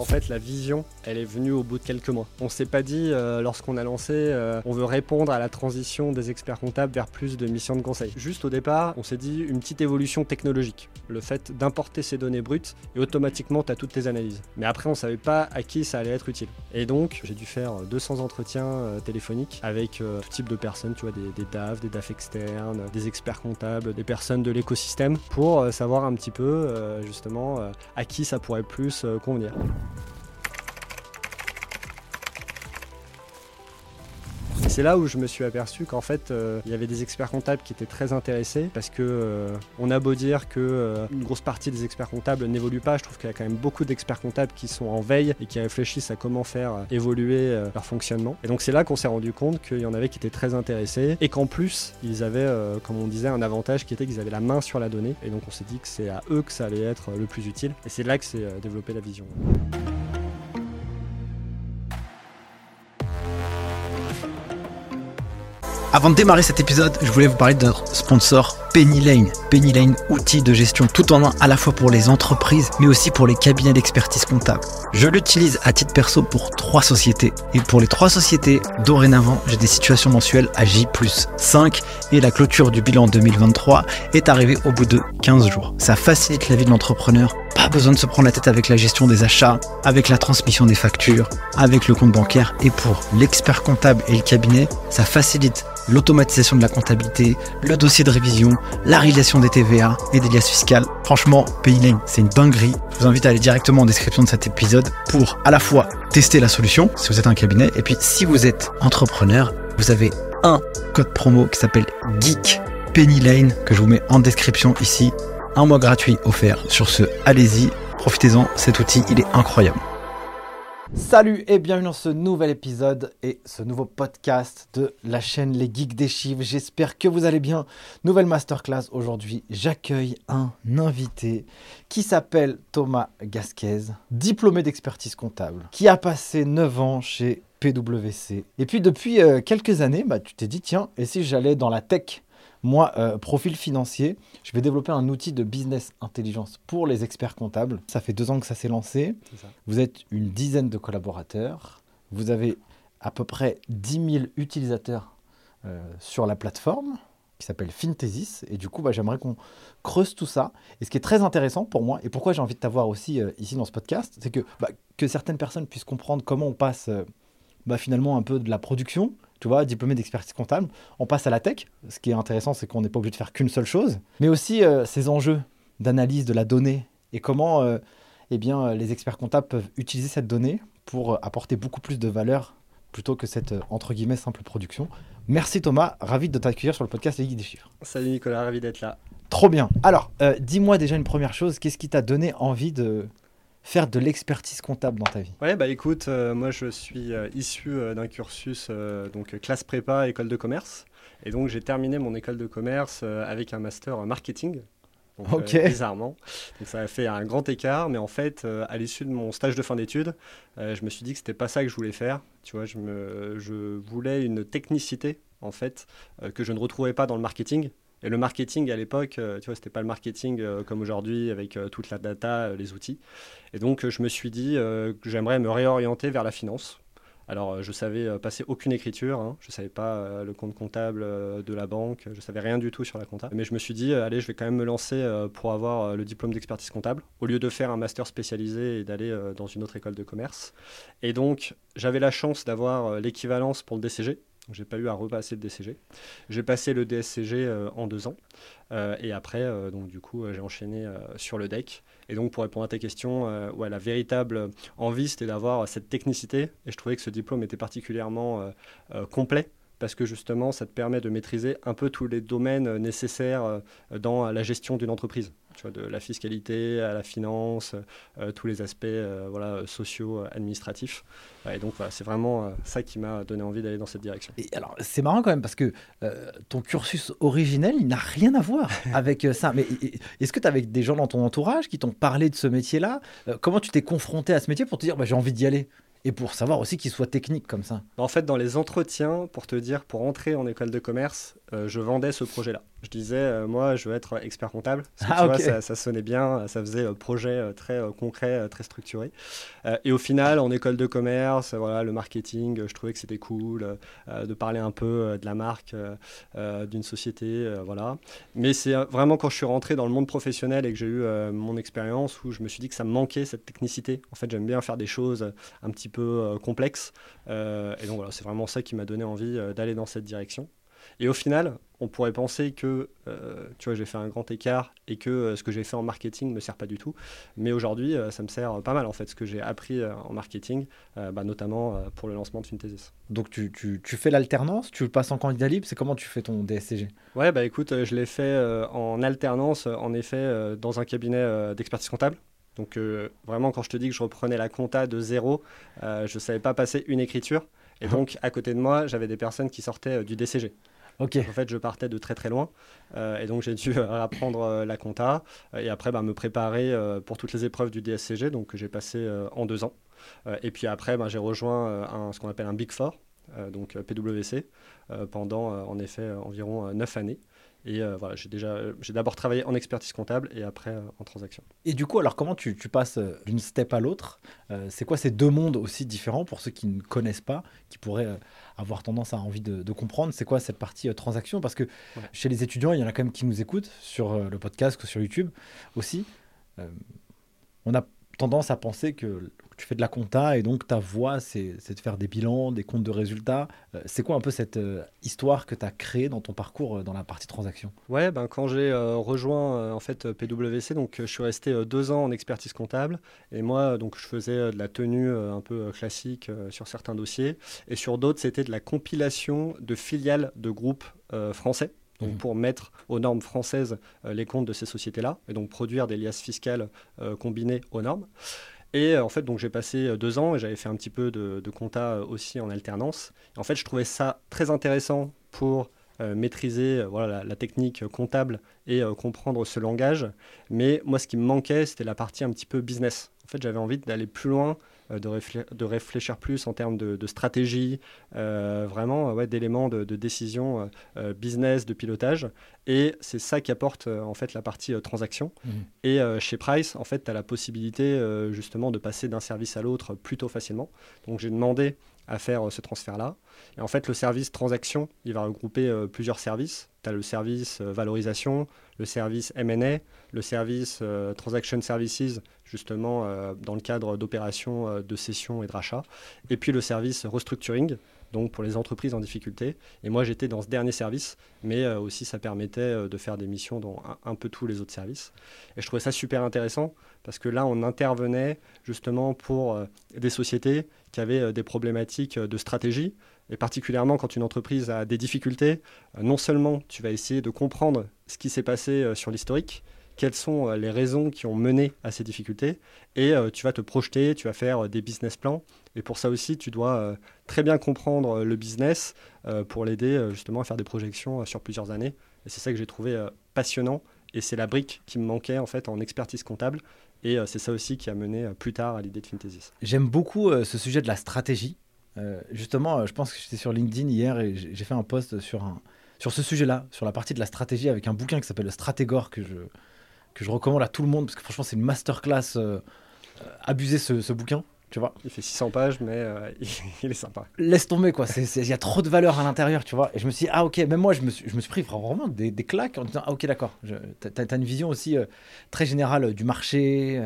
En fait, la vision, elle est venue au bout de quelques mois. On s'est pas dit, euh, lorsqu'on a lancé, euh, on veut répondre à la transition des experts comptables vers plus de missions de conseil. Juste au départ, on s'est dit une petite évolution technologique. Le fait d'importer ces données brutes et automatiquement, tu toutes tes analyses. Mais après, on savait pas à qui ça allait être utile. Et donc, j'ai dû faire 200 entretiens euh, téléphoniques avec tout type de personnes, tu vois, des, des DAF, des DAF externes, des experts comptables, des personnes de l'écosystème pour savoir un petit peu, justement, à qui ça pourrait plus convenir. C'est là où je me suis aperçu qu'en fait, euh, il y avait des experts comptables qui étaient très intéressés parce que euh, on a beau dire que euh, une grosse partie des experts comptables n'évolue pas, je trouve qu'il y a quand même beaucoup d'experts comptables qui sont en veille et qui réfléchissent à comment faire évoluer leur fonctionnement. Et donc c'est là qu'on s'est rendu compte qu'il y en avait qui étaient très intéressés et qu'en plus, ils avaient, comme on disait, un avantage qui était qu'ils avaient la main sur la donnée. Et donc on s'est dit que c'est à eux que ça allait être le plus utile. Et c'est là que s'est développé la vision. Avant de démarrer cet épisode, je voulais vous parler de notre sponsor Penny Lane. Penny Lane, outil de gestion tout en un à la fois pour les entreprises mais aussi pour les cabinets d'expertise comptable. Je l'utilise à titre perso pour trois sociétés. Et pour les trois sociétés, dorénavant, j'ai des situations mensuelles à J 5 et la clôture du bilan 2023 est arrivée au bout de 15 jours. Ça facilite la vie de l'entrepreneur. Pas besoin de se prendre la tête avec la gestion des achats, avec la transmission des factures, avec le compte bancaire. Et pour l'expert comptable et le cabinet, ça facilite l'automatisation de la comptabilité, le dossier de révision, la réalisation des TVA et des liasses fiscales. Franchement, Paylane, c'est une dinguerie. Je vous invite à aller directement en description de cet épisode pour à la fois tester la solution si vous êtes un cabinet et puis si vous êtes entrepreneur, vous avez un code promo qui s'appelle Geek Penny Lane que je vous mets en description ici. Un mois gratuit offert. Sur ce, allez-y, profitez-en, cet outil, il est incroyable. Salut et bienvenue dans ce nouvel épisode et ce nouveau podcast de la chaîne Les Geeks des Chiffres. J'espère que vous allez bien. Nouvelle masterclass aujourd'hui. J'accueille un invité qui s'appelle Thomas Gasquez, diplômé d'expertise comptable, qui a passé 9 ans chez PwC. Et puis depuis euh, quelques années, bah, tu t'es dit, tiens, et si j'allais dans la tech? Moi, euh, profil financier, je vais développer un outil de business intelligence pour les experts comptables. Ça fait deux ans que ça s'est lancé. Vous êtes une dizaine de collaborateurs. Vous avez à peu près 10 000 utilisateurs euh, sur la plateforme qui s'appelle Finthesis. Et du coup, bah, j'aimerais qu'on creuse tout ça. Et ce qui est très intéressant pour moi, et pourquoi j'ai envie de t'avoir aussi euh, ici dans ce podcast, c'est que, bah, que certaines personnes puissent comprendre comment on passe bah, finalement un peu de la production tu vois, diplômé d'expertise comptable. On passe à la tech. Ce qui est intéressant, c'est qu'on n'est pas obligé de faire qu'une seule chose, mais aussi euh, ces enjeux d'analyse de la donnée et comment euh, eh bien, euh, les experts comptables peuvent utiliser cette donnée pour apporter beaucoup plus de valeur plutôt que cette entre guillemets simple production. Merci Thomas, ravi de t'accueillir sur le podcast Les Guides des Chiffres. Salut Nicolas, ravi d'être là. Trop bien. Alors, dis-moi déjà une première chose, qu'est-ce qui t'a donné envie de, faire de l'expertise comptable dans ta vie Ouais, bah écoute, euh, moi je suis euh, issu euh, d'un cursus donc classe prépa, école de commerce. Et donc j'ai terminé mon école de commerce avec un master marketing. Donc, bizarrement. Donc ça a fait un grand écart, mais en fait, à l'issue de mon stage de fin d'études, je me suis dit que c'était pas ça que je voulais faire. Tu vois, je, me, je voulais une technicité en fait que je ne retrouvais pas dans le marketing. Et le marketing à l'époque, euh, tu vois, c'était pas le marketing euh, comme aujourd'hui avec euh, toute la data, les outils. Et donc, je me suis dit que j'aimerais me réorienter vers la finance. Alors, je savais passer aucune écriture, hein. je savais pas le compte comptable de la banque, je savais rien du tout sur la compta. Mais je me suis dit, allez, je vais quand même me lancer pour avoir le diplôme d'expertise comptable, au lieu de faire un master spécialisé et d'aller dans une autre école de commerce. Et donc, j'avais la chance d'avoir l'équivalence pour le DCG, j'ai pas eu à repasser le DCG. J'ai passé le DSCG euh, en deux ans. Euh, et après, euh, donc, du coup, j'ai enchaîné sur le deck. Et donc, pour répondre à ta question, ouais, la véritable envie, c'était d'avoir cette technicité. Et je trouvais que ce diplôme était particulièrement complet parce que justement, ça te permet de maîtriser un peu tous les domaines nécessaires dans la gestion d'une entreprise de la fiscalité à la finance, euh, tous les aspects euh, voilà, sociaux, administratifs. Et donc voilà, c'est vraiment euh, ça qui m'a donné envie d'aller dans cette direction. Et alors c'est marrant quand même parce que ton cursus originel, il n'a rien à voir avec ça. Mais est-ce que tu avais des gens dans ton entourage qui t'ont parlé de ce métier-là? Comment tu t'es confronté à ce métier pour te dire bah, j'ai envie d'y aller? Et pour savoir aussi qu'il soit technique comme ça. En fait, dans les entretiens, pour te dire, pour entrer en école de commerce, je vendais ce projet-là. Je disais, moi, je veux être expert comptable. Parce que, Ah, tu ok. vois, ça, ça sonnait bien, ça faisait euh, projet euh, très euh, concret, euh, très structuré. Euh, et au final, en école de commerce, euh, voilà, le marketing, euh, je trouvais que c'était cool euh, de parler un peu euh, de la marque euh, euh, d'une société, euh, voilà. Mais c'est euh, vraiment quand je suis rentré dans le monde professionnel et que j'ai eu euh, mon expérience où je me suis dit que ça me manquait cette technicité. En fait, j'aime bien faire des choses un petit peu euh, complexes. Euh, et donc voilà, c'est vraiment ça qui m'a donné envie euh, d'aller dans cette direction. Et au final, on pourrait penser que, euh, tu vois, j'ai fait un grand écart et que euh, ce que j'ai fait en marketing ne me sert pas du tout. Mais aujourd'hui, euh, ça me sert pas mal, en fait, ce que j'ai appris en marketing, bah, notamment pour le lancement de Synthesis. Donc tu, tu- tu fais l'alternance, tu passes en candidat libre, c'est comment tu fais ton DSCG Ouais, bah écoute, je l'ai fait en alternance, en effet, dans un cabinet d'expertise comptable. Donc vraiment, quand je te dis que je reprenais la compta de zéro, je ne savais pas passer une écriture. Et donc, à côté de moi, j'avais des personnes qui sortaient du DCG. En fait, je partais de très très loin. Euh, et donc, j'ai dû euh, apprendre euh, la compta. euh, et après, bah, me préparer euh, pour toutes les épreuves du DSCG, donc que j'ai passé euh, en deux ans. Euh, et puis après, bah, j'ai rejoint euh, ce qu'on appelle un Big Four, euh, donc euh, PwC, euh, pendant euh, en effet euh, environ euh, neuf années. Et euh, voilà, j'ai déjà, euh, j'ai d'abord travaillé en expertise comptable et après euh, en transaction. Et du coup, alors comment tu, tu passes d'une step à l'autre Euh, C'est quoi ces deux mondes aussi différents pour ceux qui ne connaissent pas, qui pourraient avoir tendance à envie de, de comprendre? C'est quoi cette partie transaction? Parce que Ouais. chez les étudiants, il y en a quand même qui nous écoutent sur le podcast, sur YouTube aussi. On a tendance à penser que tu fais de la compta et donc ta voie, c'est de faire des bilans, des comptes de résultats. Euh, c'est quoi un peu cette euh, histoire que tu as créée dans ton parcours euh, dans la partie transaction? Ouais, ben, quand j'ai rejoint en fait PwC, donc je suis resté deux ans en expertise comptable et moi donc je faisais de la tenue un peu classique sur certains dossiers et sur d'autres c'était de la compilation de filiales de groupes français. Donc Mhm. pour mettre aux normes françaises euh, les comptes de ces sociétés-là et donc produire des liasses fiscales euh, combinées aux normes. Et euh, en fait, donc j'ai passé deux ans et j'avais fait un petit peu de, de compta aussi en alternance. Et en fait, je trouvais ça très intéressant pour euh, maîtriser euh, voilà, la, la technique comptable et euh, comprendre ce langage. Mais moi, ce qui me manquait, c'était la partie un petit peu business. En fait, j'avais envie d'aller plus loin, de, réflé- de réfléchir plus en termes de, de stratégie, euh, vraiment euh, ouais, d'éléments de, de décision euh, euh, business, de pilotage. Et c'est ça qui apporte euh, en fait la partie euh, transaction. Et euh, chez Price, en fait, tu as la possibilité euh, justement de passer d'un service à l'autre plutôt facilement. Donc j'ai demandé à faire euh, ce transfert-là. Et en fait, le service transaction, il va regrouper euh, plusieurs services. Tu as le service euh, valorisation, le service M&A, le service euh, transaction services, justement euh, dans le cadre d'opérations de cession et de rachat. Et puis le service restructuring, donc pour les entreprises en difficulté. Et moi, j'étais dans ce dernier service, mais aussi ça permettait de faire des missions dans un, peu tous les autres services. Et je trouvais ça super intéressant parce que là, on intervenait justement pour des sociétés qui avaient des problématiques de stratégie. Et particulièrement quand une entreprise a des difficultés, euh, non seulement tu vas essayer de comprendre ce qui s'est passé euh, sur l'historique, quelles sont euh, les raisons qui ont mené à ces difficultés, et tu vas te projeter, tu vas faire des business plans. Et pour ça aussi, tu dois très bien comprendre le business pour l'aider justement à faire des projections sur plusieurs années. Et c'est ça que j'ai trouvé passionnant. Et c'est la brique qui me manquait en fait en expertise comptable. Et c'est ça aussi qui a mené plus tard à l'idée de Finthesis. J'aime beaucoup ce sujet de la stratégie. Euh, justement, euh, je pense que j'étais sur LinkedIn hier et j'ai fait un post sur, un, sur ce sujet-là, sur la partie de la stratégie, avec un bouquin qui s'appelle le Stratégore que je, que je recommande à tout le monde parce que franchement, c'est une masterclass. Euh, euh, abuser ce, ce bouquin, tu vois. Il fait 600 pages, mais euh, il est sympa. Laisse tomber, quoi. Il y a trop de valeur à l'intérieur, tu vois. Et je me suis dit, ah ok, même moi, je me suis, je me suis pris vraiment des, des claques en disant, ah ok, d'accord. T'as as une vision aussi très générale du marché.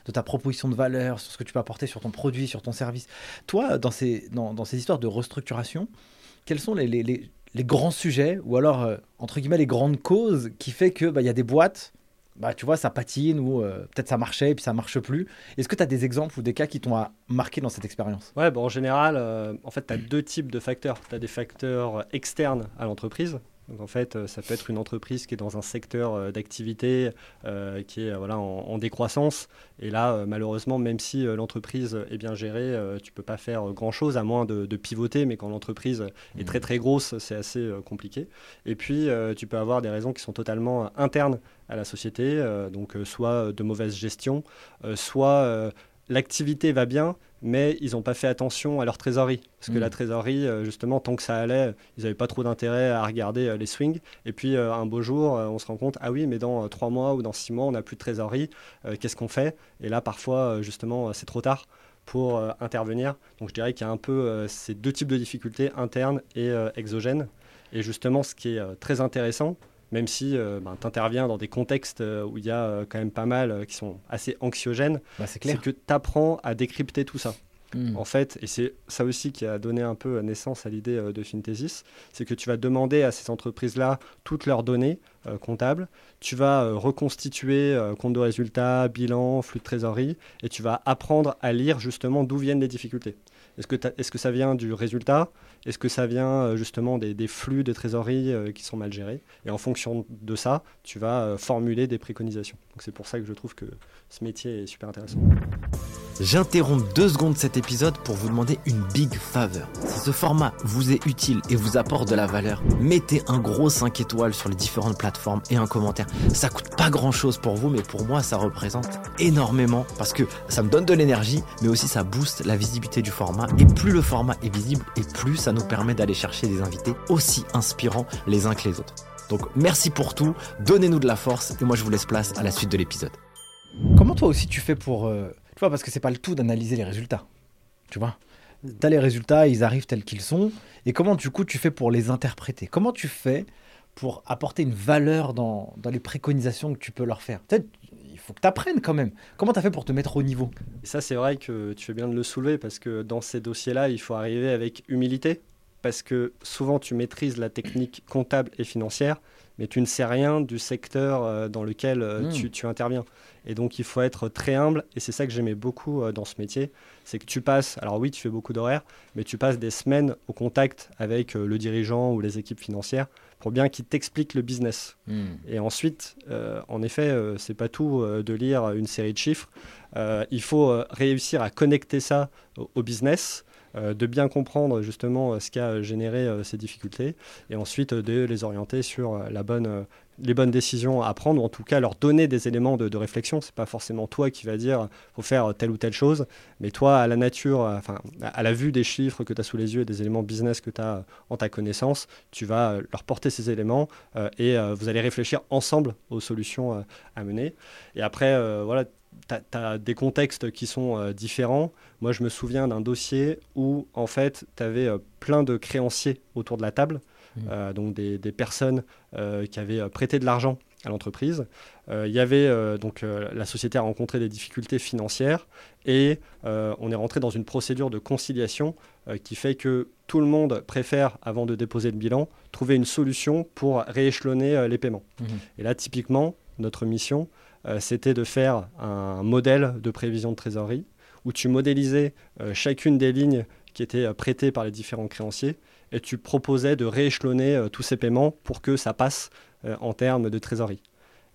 Euh, de ta proposition de valeur, sur ce que tu peux apporter sur ton produit, sur ton service. Toi, dans ces, dans, ces histoires de restructuration, quels sont les, les- les- grands sujets, ou alors, euh, entre guillemets, les grandes causes qui fait qu'il bah, y a des boîtes, bah, tu vois, ça patine, ou euh, peut-être ça marchait, et puis ça marche plus. Est-ce que tu as des exemples ou des cas qui t'ont ah, marqué dans cette expérience? Ouais, bon, en général, euh, en fait, tu as deux types de facteurs. Tu as des facteurs externes à l'entreprise. Donc, en fait, euh, ça peut être une entreprise qui est dans un secteur euh, d'activité euh, qui est voilà, en, en décroissance. Et là, malheureusement, même si l'entreprise est bien gérée, tu peux pas faire grand-chose à moins de, de pivoter. Mais quand l'entreprise est très très grosse, c'est assez compliqué. Et puis, tu peux avoir des raisons qui sont totalement internes à la société. donc, soit de mauvaise gestion, soit l'activité va bien, mais ils n'ont pas fait attention à leur trésorerie. Parce que Mm. la trésorerie, euh, justement, tant que ça allait, ils n'avaient pas trop d'intérêt à regarder euh, les swings. Et puis, euh, un beau jour, on se rend compte, ah oui, mais dans trois mois ou dans six mois, on n'a plus de trésorerie. Qu'est-ce qu'on fait? Et là, parfois, justement, c'est trop tard pour intervenir. Donc, je dirais qu'il y a un peu ces deux types de difficultés, internes et exogènes. Et justement, ce qui est très intéressant, même si tu interviens dans des contextes euh, où il y a euh, quand même pas mal euh, qui sont assez anxiogènes, Bah, c'est que tu apprends à décrypter tout ça. Mm. En fait, et c'est ça aussi qui a donné un peu naissance à l'idée euh, de Finthesis, c'est que tu vas demander à ces entreprises-là toutes leurs données euh, comptables, tu vas euh, reconstituer euh, compte de résultats, bilan, flux de trésorerie, et tu vas apprendre à lire justement d'où viennent les difficultés. Est-ce que, ça vient du résultat? Est-ce que ça vient euh, justement des, flux de trésorerie euh, qui sont mal gérés? Et en fonction de ça, tu vas euh, formuler des préconisations. C'est pour ça que je trouve que ce métier est super intéressant. J'interromps deux secondes cet épisode pour vous demander une big favor. Si ce format vous est utile et vous apporte de la valeur, mettez un gros 5 étoiles sur les différentes plateformes et un commentaire. Ça coûte pas grand chose pour vous, mais pour moi, ça représente énormément parce que ça me donne de l'énergie, mais aussi ça booste la visibilité du format. Et plus le format est visible, et plus ça nous permet d'aller chercher des invités aussi inspirants les uns que les autres. Donc merci pour tout, donnez-nous de la force et moi je vous laisse place à la suite de l'épisode. Comment toi aussi tu fais pour. euh, tu vois, parce que c'est pas le tout d'analyser les résultats. Tu vois T'as les résultats, ils arrivent tels qu'ils sont. Et comment du coup tu fais pour les interpréter? Comment tu fais pour apporter une valeur dans, dans les préconisations que tu peux leur faire? Peut-être faut que tu apprennes quand même. Comment tu as fait pour te mettre au niveau? Et ça, c'est vrai que tu fais bien de le soulever parce que dans ces dossiers-là, il faut arriver avec humilité parce que souvent tu maîtrises la technique comptable et financière, mais tu ne sais rien du secteur euh, dans lequel euh, tu, tu interviens. Et donc il faut être très humble, et c'est ça que j'aimais beaucoup euh, dans ce métier, c'est que tu passes, alors oui, tu fais beaucoup d'horaires, mais tu passes des semaines au contact avec le dirigeant ou les équipes financières pour bien qu'ils t'expliquent le business. Et ensuite, euh, en effet, euh, c'est pas tout euh, de lire une série de chiffres. Il faut réussir à connecter ça au, au business, de bien comprendre justement euh, ce qui a généré euh, ces difficultés, et ensuite euh, de les orienter sur euh, la bonne, euh, les bonnes décisions à prendre, ou en tout cas leur donner des éléments de, de réflexion. C'est pas forcément toi qui va dire faut faire telle ou telle chose, mais toi, à la nature, euh, enfin, à la vue des chiffres que tu as sous les yeux et des éléments business que tu as en ta connaissance, tu vas euh, leur porter ces éléments euh, et euh, vous allez réfléchir ensemble aux solutions euh, à mener. Et après, euh, voilà, tu as, des contextes qui sont euh, différents. Moi, je me souviens d'un dossier où, en fait, tu avais euh, plein de créanciers autour de la table, euh, donc des, des personnes qui avaient prêté de l'argent à l'entreprise. Il y avait donc la société a rencontré des difficultés financières et on est rentré dans une procédure de conciliation qui fait que tout le monde préfère, avant de déposer le bilan, trouver une solution pour rééchelonner les paiements. Mhm. Et là, typiquement, notre mission, c'était de faire un modèle de prévision de trésorerie où tu modélisais euh, chacune des lignes qui étaient euh, prêtées par les différents créanciers et tu proposais de rééchelonner euh, tous ces paiements pour que ça passe euh, en termes de trésorerie.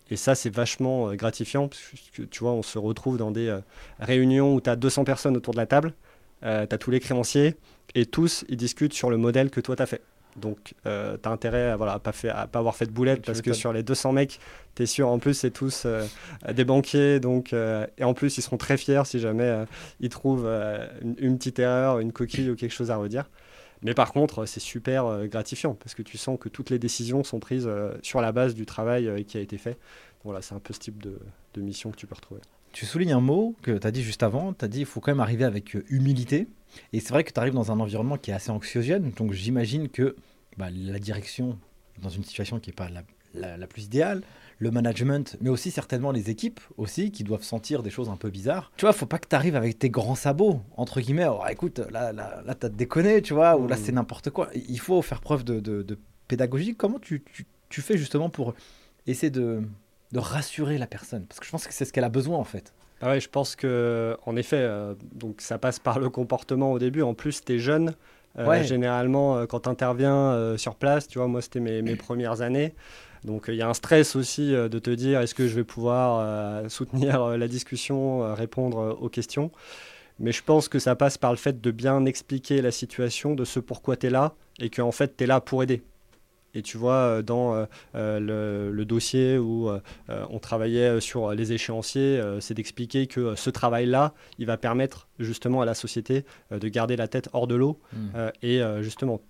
Et ça, c'est vachement euh, gratifiant, parce que tu vois, on se retrouve dans des euh, réunions où tu as 200 personnes autour de la table, tu as tous les créanciers, et tous, ils discutent sur le modèle que toi, tu as fait. Donc, tu as intérêt à, voilà, à pas, fait, à pas avoir fait de boulette, parce que sur les 200 mecs, tu es sûr, en plus, c'est tous euh, des banquiers, donc, euh, et en plus, ils seront très fiers si jamais euh, ils trouvent euh, une, une petite erreur, une coquille ou quelque chose à redire. Mais par contre, c'est super euh, gratifiant parce que tu sens que toutes les décisions sont prises euh, sur la base du travail euh, qui a été fait. Voilà, c'est un peu ce type de, de mission que tu peux retrouver. Tu soulignes un mot que tu as dit juste avant. Tu as dit il faut quand même arriver avec euh, humilité. Et c'est vrai que tu arrives dans un environnement qui est assez anxiogène. Donc j'imagine que bah, la direction, dans une situation qui n'est pas la, la- la plus idéale, le management, mais aussi certainement les équipes aussi qui doivent sentir des choses un peu bizarres. Tu vois, faut pas que tu arrives avec tes grands sabots, entre guillemets. Oh, écoute, là, là, là tu as déconné, tu vois, ou là Mm. c'est n'importe quoi. Il faut faire preuve de, de- de pédagogie. Comment tu, tu- tu fais justement pour essayer de, de rassurer la personne Parce que je pense que c'est ce qu'elle a besoin en fait. Ah ouais, je pense que en effet, euh, donc ça passe par le comportement au début. En plus, tu es jeune. Euh, Ouais. Généralement, euh, quand tu interviens sur place, tu vois, moi, c'était mes, mes premières années. Donc, il y a un stress aussi de te dire est-ce que je vais pouvoir soutenir la discussion, répondre aux questions. Mais je pense que ça passe par le fait de bien expliquer la situation, de ce pourquoi tu es là, et qu'en fait, tu es là pour aider. Et tu vois, dans le, le, dossier où on travaillait sur les échéanciers, c'est d'expliquer que ce travail-là, il va permettre justement à la société de garder la tête hors de l'eau. Mmh. et justement,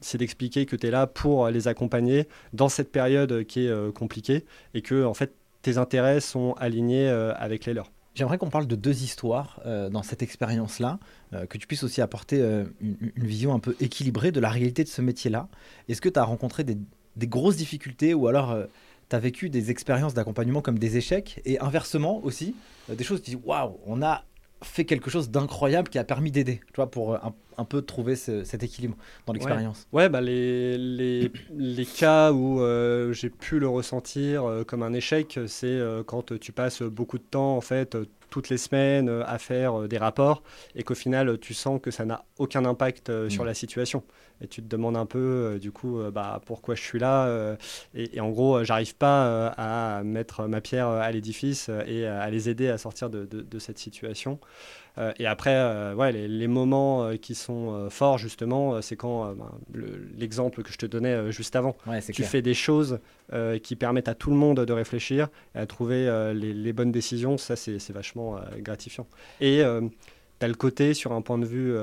c'est d'expliquer que tu es là pour les accompagner dans cette période qui est compliquée et que en fait tes intérêts sont alignés avec les leurs. J'aimerais qu'on parle de deux histoires euh, dans cette expérience-là, euh, que tu puisses aussi apporter euh, une, vision un peu équilibrée de la réalité de ce métier-là. Est-ce que tu as rencontré des, grosses difficultés ou alors tu as vécu des expériences d'accompagnement comme des échecs et inversement aussi, des choses qui disent waouh, on a fait quelque chose d'incroyable qui a permis d'aider, tu vois, pour un, peu trouver cet équilibre dans l'expérience. Ouais, bah les, les, les, cas où euh, j'ai pu le ressentir euh, comme un échec, c'est euh, quand tu passes beaucoup de temps, en fait, toutes les semaines à faire des rapports et qu'au final, tu sens que ça n'a aucun impact sur mm. la situation. Et tu te demandes un peu, du coup, bah, pourquoi je suis là. Et, en gros, j'arrive pas à mettre ma pierre à l'édifice et à les aider à sortir de, de, de cette situation. Euh, et après, euh, ouais, les, moments euh, qui sont forts, justement, c'est quand ben, l'exemple que je te donnais juste avant. tu fais des choses qui permettent à tout le monde de réfléchir et à trouver les, bonnes décisions. Ça, c'est vachement gratifiant. Et tu as le côté, sur un point de vue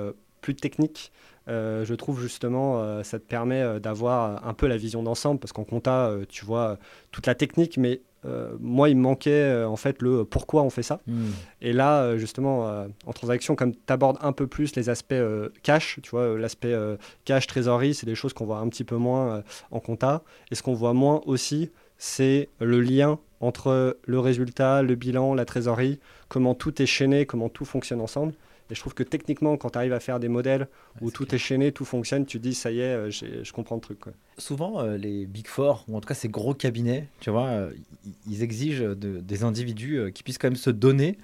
plus technique, je trouve justement, ça te permet d'avoir un peu la vision d'ensemble, parce qu'en compta, tu vois toute la technique, mais euh, moi, il me manquait euh, en fait le pourquoi on fait ça. Hmm. Et là, euh, justement, en transaction, comme tu abordes un peu plus les aspects cash, tu vois, l'aspect cash, trésorerie, c'est des choses qu'on voit un petit peu moins en compta. Et ce qu'on voit moins aussi, c'est le lien entre le résultat, le bilan, la trésorerie, comment tout est chaîné, comment tout fonctionne ensemble. Et je trouve que techniquement, quand tu arrives à faire des modèles où tout est chaîné, tout fonctionne, tu dis ça y est, euh, je comprends le truc. Quoi. Souvent, euh, les Big Four, ou en tout cas ces gros cabinets, tu vois, euh, ils exigent des individus qui puissent quand même se donner.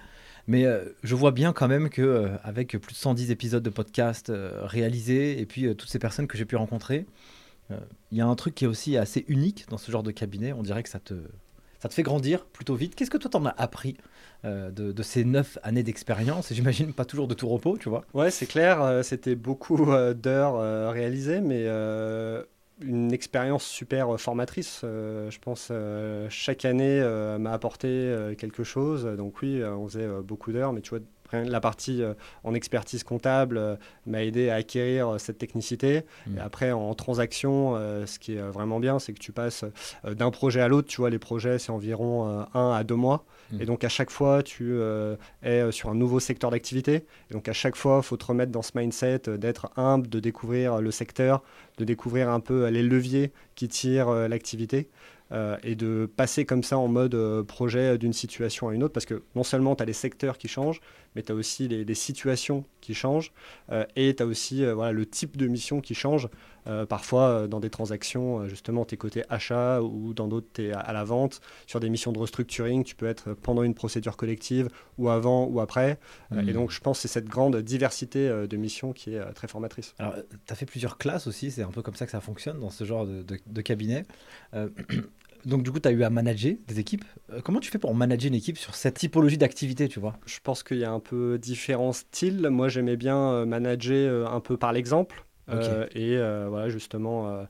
Mais je vois bien quand même que avec plus de 110 épisodes de podcast réalisés et puis toutes ces personnes que j'ai pu rencontrer, il y a un truc qui est aussi assez unique dans ce genre de cabinet. On dirait que ça te, ça te fait grandir plutôt vite. Qu'est-ce que toi t'en as appris euh, de, ces neuf années d'expérience? J'imagine pas toujours de tout repos, tu vois. Ouais, c'est clair. Euh, c'était beaucoup euh, d'heures réalisées, mais une expérience super formatrice. je pense chaque année m'a apporté quelque chose. Donc oui, on faisait beaucoup d'heures, mais tu vois, la partie euh, en expertise comptable euh, m'a aidé à acquérir euh, cette technicité. Mmh. Et après, en transaction, ce qui est vraiment bien, c'est que tu passes d'un projet à l'autre. Tu vois, les projets, c'est environ un à deux mois. Mmh. Et donc, à chaque fois, tu es sur un nouveau secteur d'activité. Et donc, à chaque fois, il faut te remettre dans ce mindset d'être humble, de découvrir le secteur, de découvrir un peu les leviers qui tirent l'activité. Euh, et de passer comme ça en mode euh, projet d'une situation à une autre, parce que non seulement tu as les secteurs qui changent, mais tu as aussi les, situations qui changent, euh, et tu as aussi voilà, le type de mission qui change. parfois, dans des transactions, justement, tu es côté achat, ou dans d'autres, tu es à, la vente. Sur des missions de restructuring, tu peux être pendant une procédure collective, ou avant, ou après. et mmh. donc, je pense que c'est cette grande diversité de missions qui est très formatrice. Alors, tu as fait plusieurs classes aussi, c'est un peu comme ça que ça fonctionne dans ce genre de, de cabinet. Donc du coup, tu as eu à manager des équipes. Euh, comment tu fais pour manager une équipe sur cette typologie d'activité, tu vois? Je pense qu'il y a un peu différents styles. Moi, j'aimais bien euh, manager euh, un peu par l'exemple. et voilà, justement,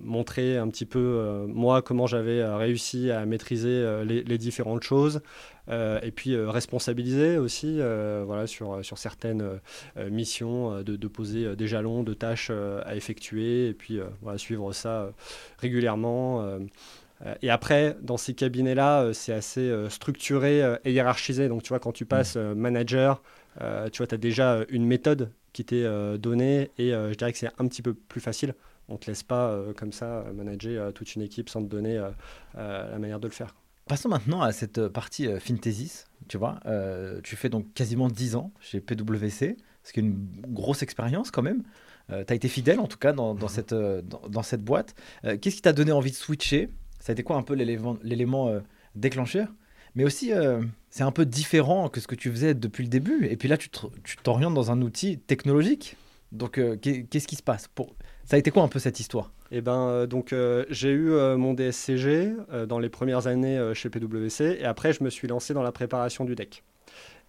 montrer un petit peu, moi, comment j'avais réussi à maîtriser les, différentes choses. et puis responsabiliser aussi voilà, sur, sur certaines missions, de, de, poser des jalons de tâches à effectuer, et puis voilà, suivre ça régulièrement. Et après, dans ces cabinets-là, c'est assez structuré et hiérarchisé. Donc, tu vois, quand tu passes manager, tu vois, tu as déjà une méthode qui t'est euh, donné et euh, je dirais que c'est un petit peu plus facile. On ne te laisse pas euh, comme ça manager toute une équipe sans te donner la manière de le faire. Passons maintenant à cette partie Finthesis. Tu vois, tu fais donc quasiment 10 ans chez PwC, ce qui est une grosse expérience quand même. tu as été fidèle en tout cas dans, dans mhm. cette, dans, cette boîte. Qu'est-ce qui t'a donné envie de switcher? Ça a été quoi un peu l'élément déclencheur? Mais aussi euh, c'est un peu différent que ce que tu faisais depuis le début. Et puis là, tu t'orientes dans un outil technologique. Donc, euh, qu'est-ce qui se passe? Pour... Ça a été quoi un peu cette histoire? Eh ben, euh, donc j'ai eu mon DSCG dans les premières années chez PwC, et après je me suis lancé dans la préparation du deck.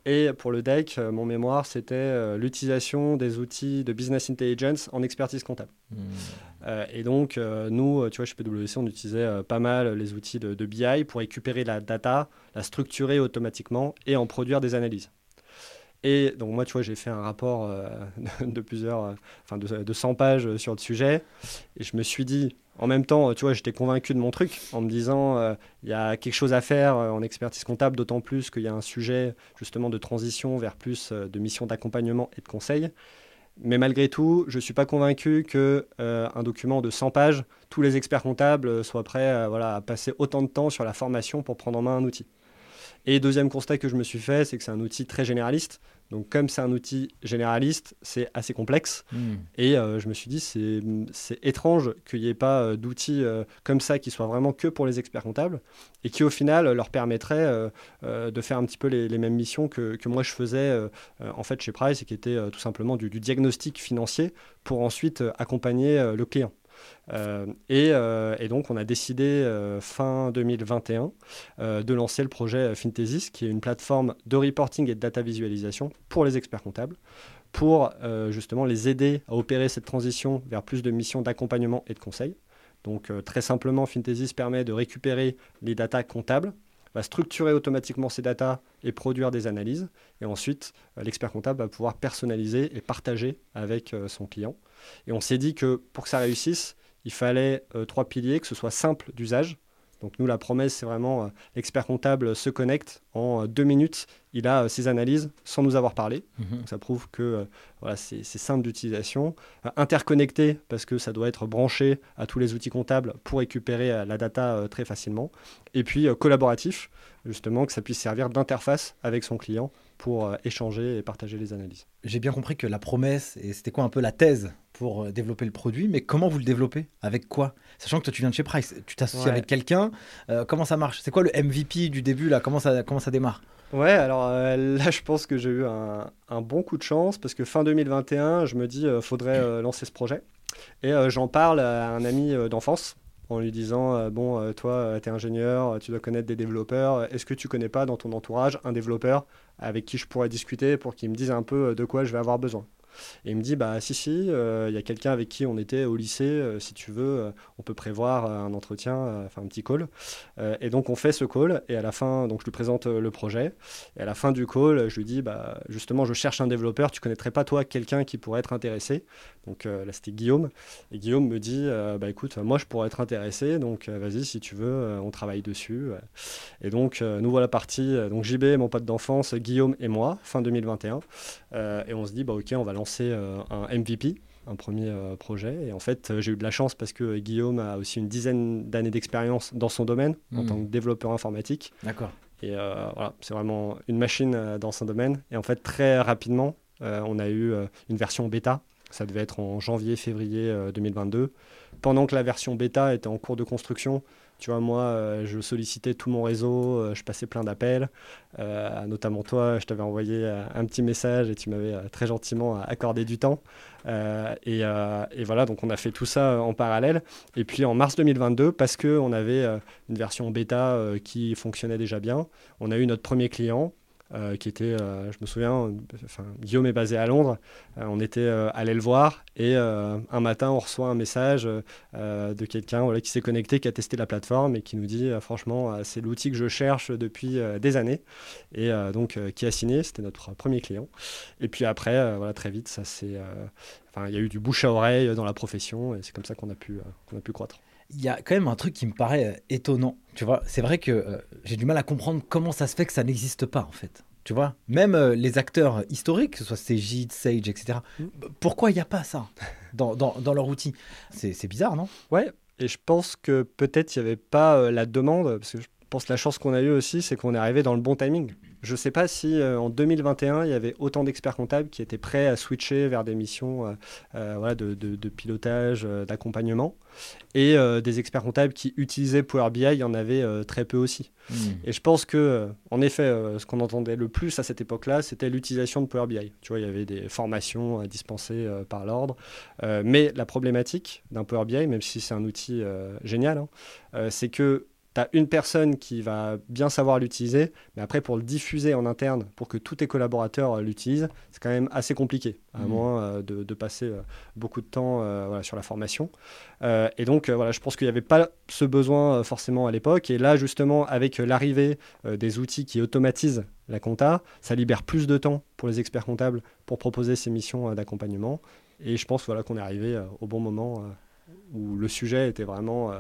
Et pour le deck, mon mémoire, c'était l'utilisation des outils de business intelligence en expertise comptable. Hmm. et donc, nous, tu vois, chez PwC, on utilisait pas mal les outils de, de BI pour récupérer la data, la structurer automatiquement et en produire des analyses. Et donc moi, tu vois, j'ai fait un rapport euh, de plusieurs, euh, enfin de, 100 pages sur le sujet. Et je me suis dit, en même temps, tu vois, j'étais convaincu de mon truc en me disant, euh, il y a quelque chose à faire en expertise comptable, d'autant plus qu'il y a un sujet justement de transition vers plus de missions d'accompagnement et de conseil. Mais malgré tout, je ne suis pas convaincu qu'un un document de 100 pages, tous les experts comptables soient prêts voilà, à passer autant de temps sur la formation pour prendre en main un outil. Et deuxième constat que je me suis fait, c'est que c'est un outil très généraliste. Donc comme c'est un outil généraliste, c'est assez complexe. Hmm. Et euh, je me suis dit, c'est étrange qu'il n'y ait pas euh, d'outils euh, comme ça qui soient vraiment que pour les experts comptables et qui au final leur permettraient de faire un petit peu les, mêmes missions que, que, moi je faisais en fait chez Price et qui était tout simplement du, du, diagnostic financier pour ensuite accompagner le client. Euh, euh, et, donc, on a décidé euh, fin 2021 de lancer le projet Finthesis, qui est une plateforme de reporting et de data visualisation pour les experts comptables, pour justement les aider à opérer cette transition vers plus de missions d'accompagnement et de conseil. Donc, très simplement, Finthesis permet de récupérer les datas comptables va structurer automatiquement ces datas et produire des analyses. Et ensuite, l'expert comptable va pouvoir personnaliser et partager avec son client. Et on s'est dit que pour que ça réussisse, il fallait euh, trois piliers, que ce soit simple d'usage. Donc nous, la promesse, c'est vraiment euh, l'expert comptable se connecte en euh, deux minutes, il a ses analyses sans nous avoir parlé. Mhm. ça prouve que voilà, c'est simple d'utilisation. interconnecté, parce que ça doit être branché à tous les outils comptables pour récupérer la data très facilement. Et puis collaboratif, justement, que ça puisse servir d'interface avec son client pour échanger et partager les analyses. J'ai bien compris que la promesse, et c'était quoi un peu la thèse pour euh, développer le produit, mais comment vous le développez? Avec quoi? Sachant que toi, tu viens de chez Price, tu t'associes avec quelqu'un, euh, comment ça marche? C'est quoi le MVP du début là? Comment ça, comment ça démarre? Ouais, alors euh, là, je pense que j'ai eu un, bon coup de chance parce que fin 2021, je me dis, il faudrait lancer ce projet. Et j'en parle à un ami d'enfance en lui disant Bon, toi, tu es ingénieur, tu dois connaître des développeurs. Est-ce que tu connais pas dans ton entourage un développeur avec qui je pourrais discuter pour qu'il me dise un peu de quoi je vais avoir besoin? Et il me dit, bah si, si, euh, il y a quelqu'un avec qui on était au lycée, euh, si tu veux, euh, on peut prévoir un entretien, enfin un petit call. et donc on fait ce call, et à la fin, donc je lui présente le projet, et à la fin du call, je lui dis, bah justement, je cherche un développeur, tu connaîtrais pas toi quelqu'un qui pourrait être intéressé. Donc là, c'était Guillaume, et Guillaume me dit, bah écoute, moi je pourrais être intéressé, donc vas-y, si tu veux, on travaille dessus. Et donc, nous voilà partis, donc JB, mon pote d'enfance, Guillaume et moi, fin 2021, et on se dit, bah ok, on va lancer euh, un MVP, un premier euh, projet. Et en fait, euh, j'ai eu de la chance parce que Guillaume a aussi une dizaine d'années d'expérience dans son domaine en hmm. tant que développeur informatique. D'accord. Et voilà, c'est vraiment une machine dans son domaine. Et en fait, très rapidement, on a eu une version bêta. Ça devait être en janvier-février 2022. Pendant que la version bêta était en cours de construction, tu vois, moi, euh, je sollicitais tout mon réseau, euh, je passais plein d'appels. Euh, notamment toi, je t'avais envoyé un petit message et tu m'avais très gentiment accordé du temps. Et, et, voilà, donc on a fait tout ça en parallèle. Et puis en mars 2022, parce qu'on avait une version bêta qui fonctionnait déjà bien, on a eu notre premier client qui était, euh, je me souviens, Guillaume est basé à Londres, euh, on était allé le voir et un matin on reçoit un message de quelqu'un qui s'est connecté, qui a testé la plateforme et qui nous dit franchement c'est l'outil que je cherche depuis des années et donc qui a signé, c'était notre premier client. Et puis après, très vite, il y a eu du bouche à oreille dans la profession et c'est comme ça qu'on a pu croître il y a quand même un truc qui me paraît euh, étonnant. Tu vois, c'est vrai que euh, j'ai du mal à comprendre comment ça se fait que ça n'existe pas en fait. Tu vois, même euh, les acteurs historiques, que ce soit Cégide, Sage, etc. Mm. Pourquoi il n'y a pas ça dans, dans, dans leur outil? C'est bizarre, non? Ouais, et je pense que peut-être il n'y avait pas la demande, parce que je pense que la chance qu'on a eue aussi, c'est qu'on est arrivé dans le bon timing. Je ne sais pas si euh, en 2021, il y avait autant d'experts comptables qui étaient prêts à switcher vers des missions euh, euh, voilà, de, de, pilotage, d'accompagnement. Et des experts comptables qui utilisaient Power BI, il y en avait très peu aussi. Hmm. Et je pense que, en effet, ce qu'on entendait le plus à cette époque-là, c'était l'utilisation de Power BI. Tu vois, il y avait des formations dispensées par l'ordre. mais la problématique d'un Power BI, même si c'est un outil génial, hein, c'est que tu as une personne qui va bien savoir l'utiliser, mais après pour le diffuser en interne, pour que tous tes collaborateurs euh, l'utilisent, c'est quand même assez compliqué, à Mhm. moins euh, de, de passer euh, beaucoup de temps voilà, sur la formation. Et donc, voilà, je pense qu'il n'y avait pas ce besoin forcément à l'époque. Et là, justement, avec l'arrivée des outils qui automatisent la compta, ça libère plus de temps pour les experts comptables pour proposer ces missions d'accompagnement. Et je pense voilà, qu'on est arrivé au bon moment où le sujet était vraiment euh,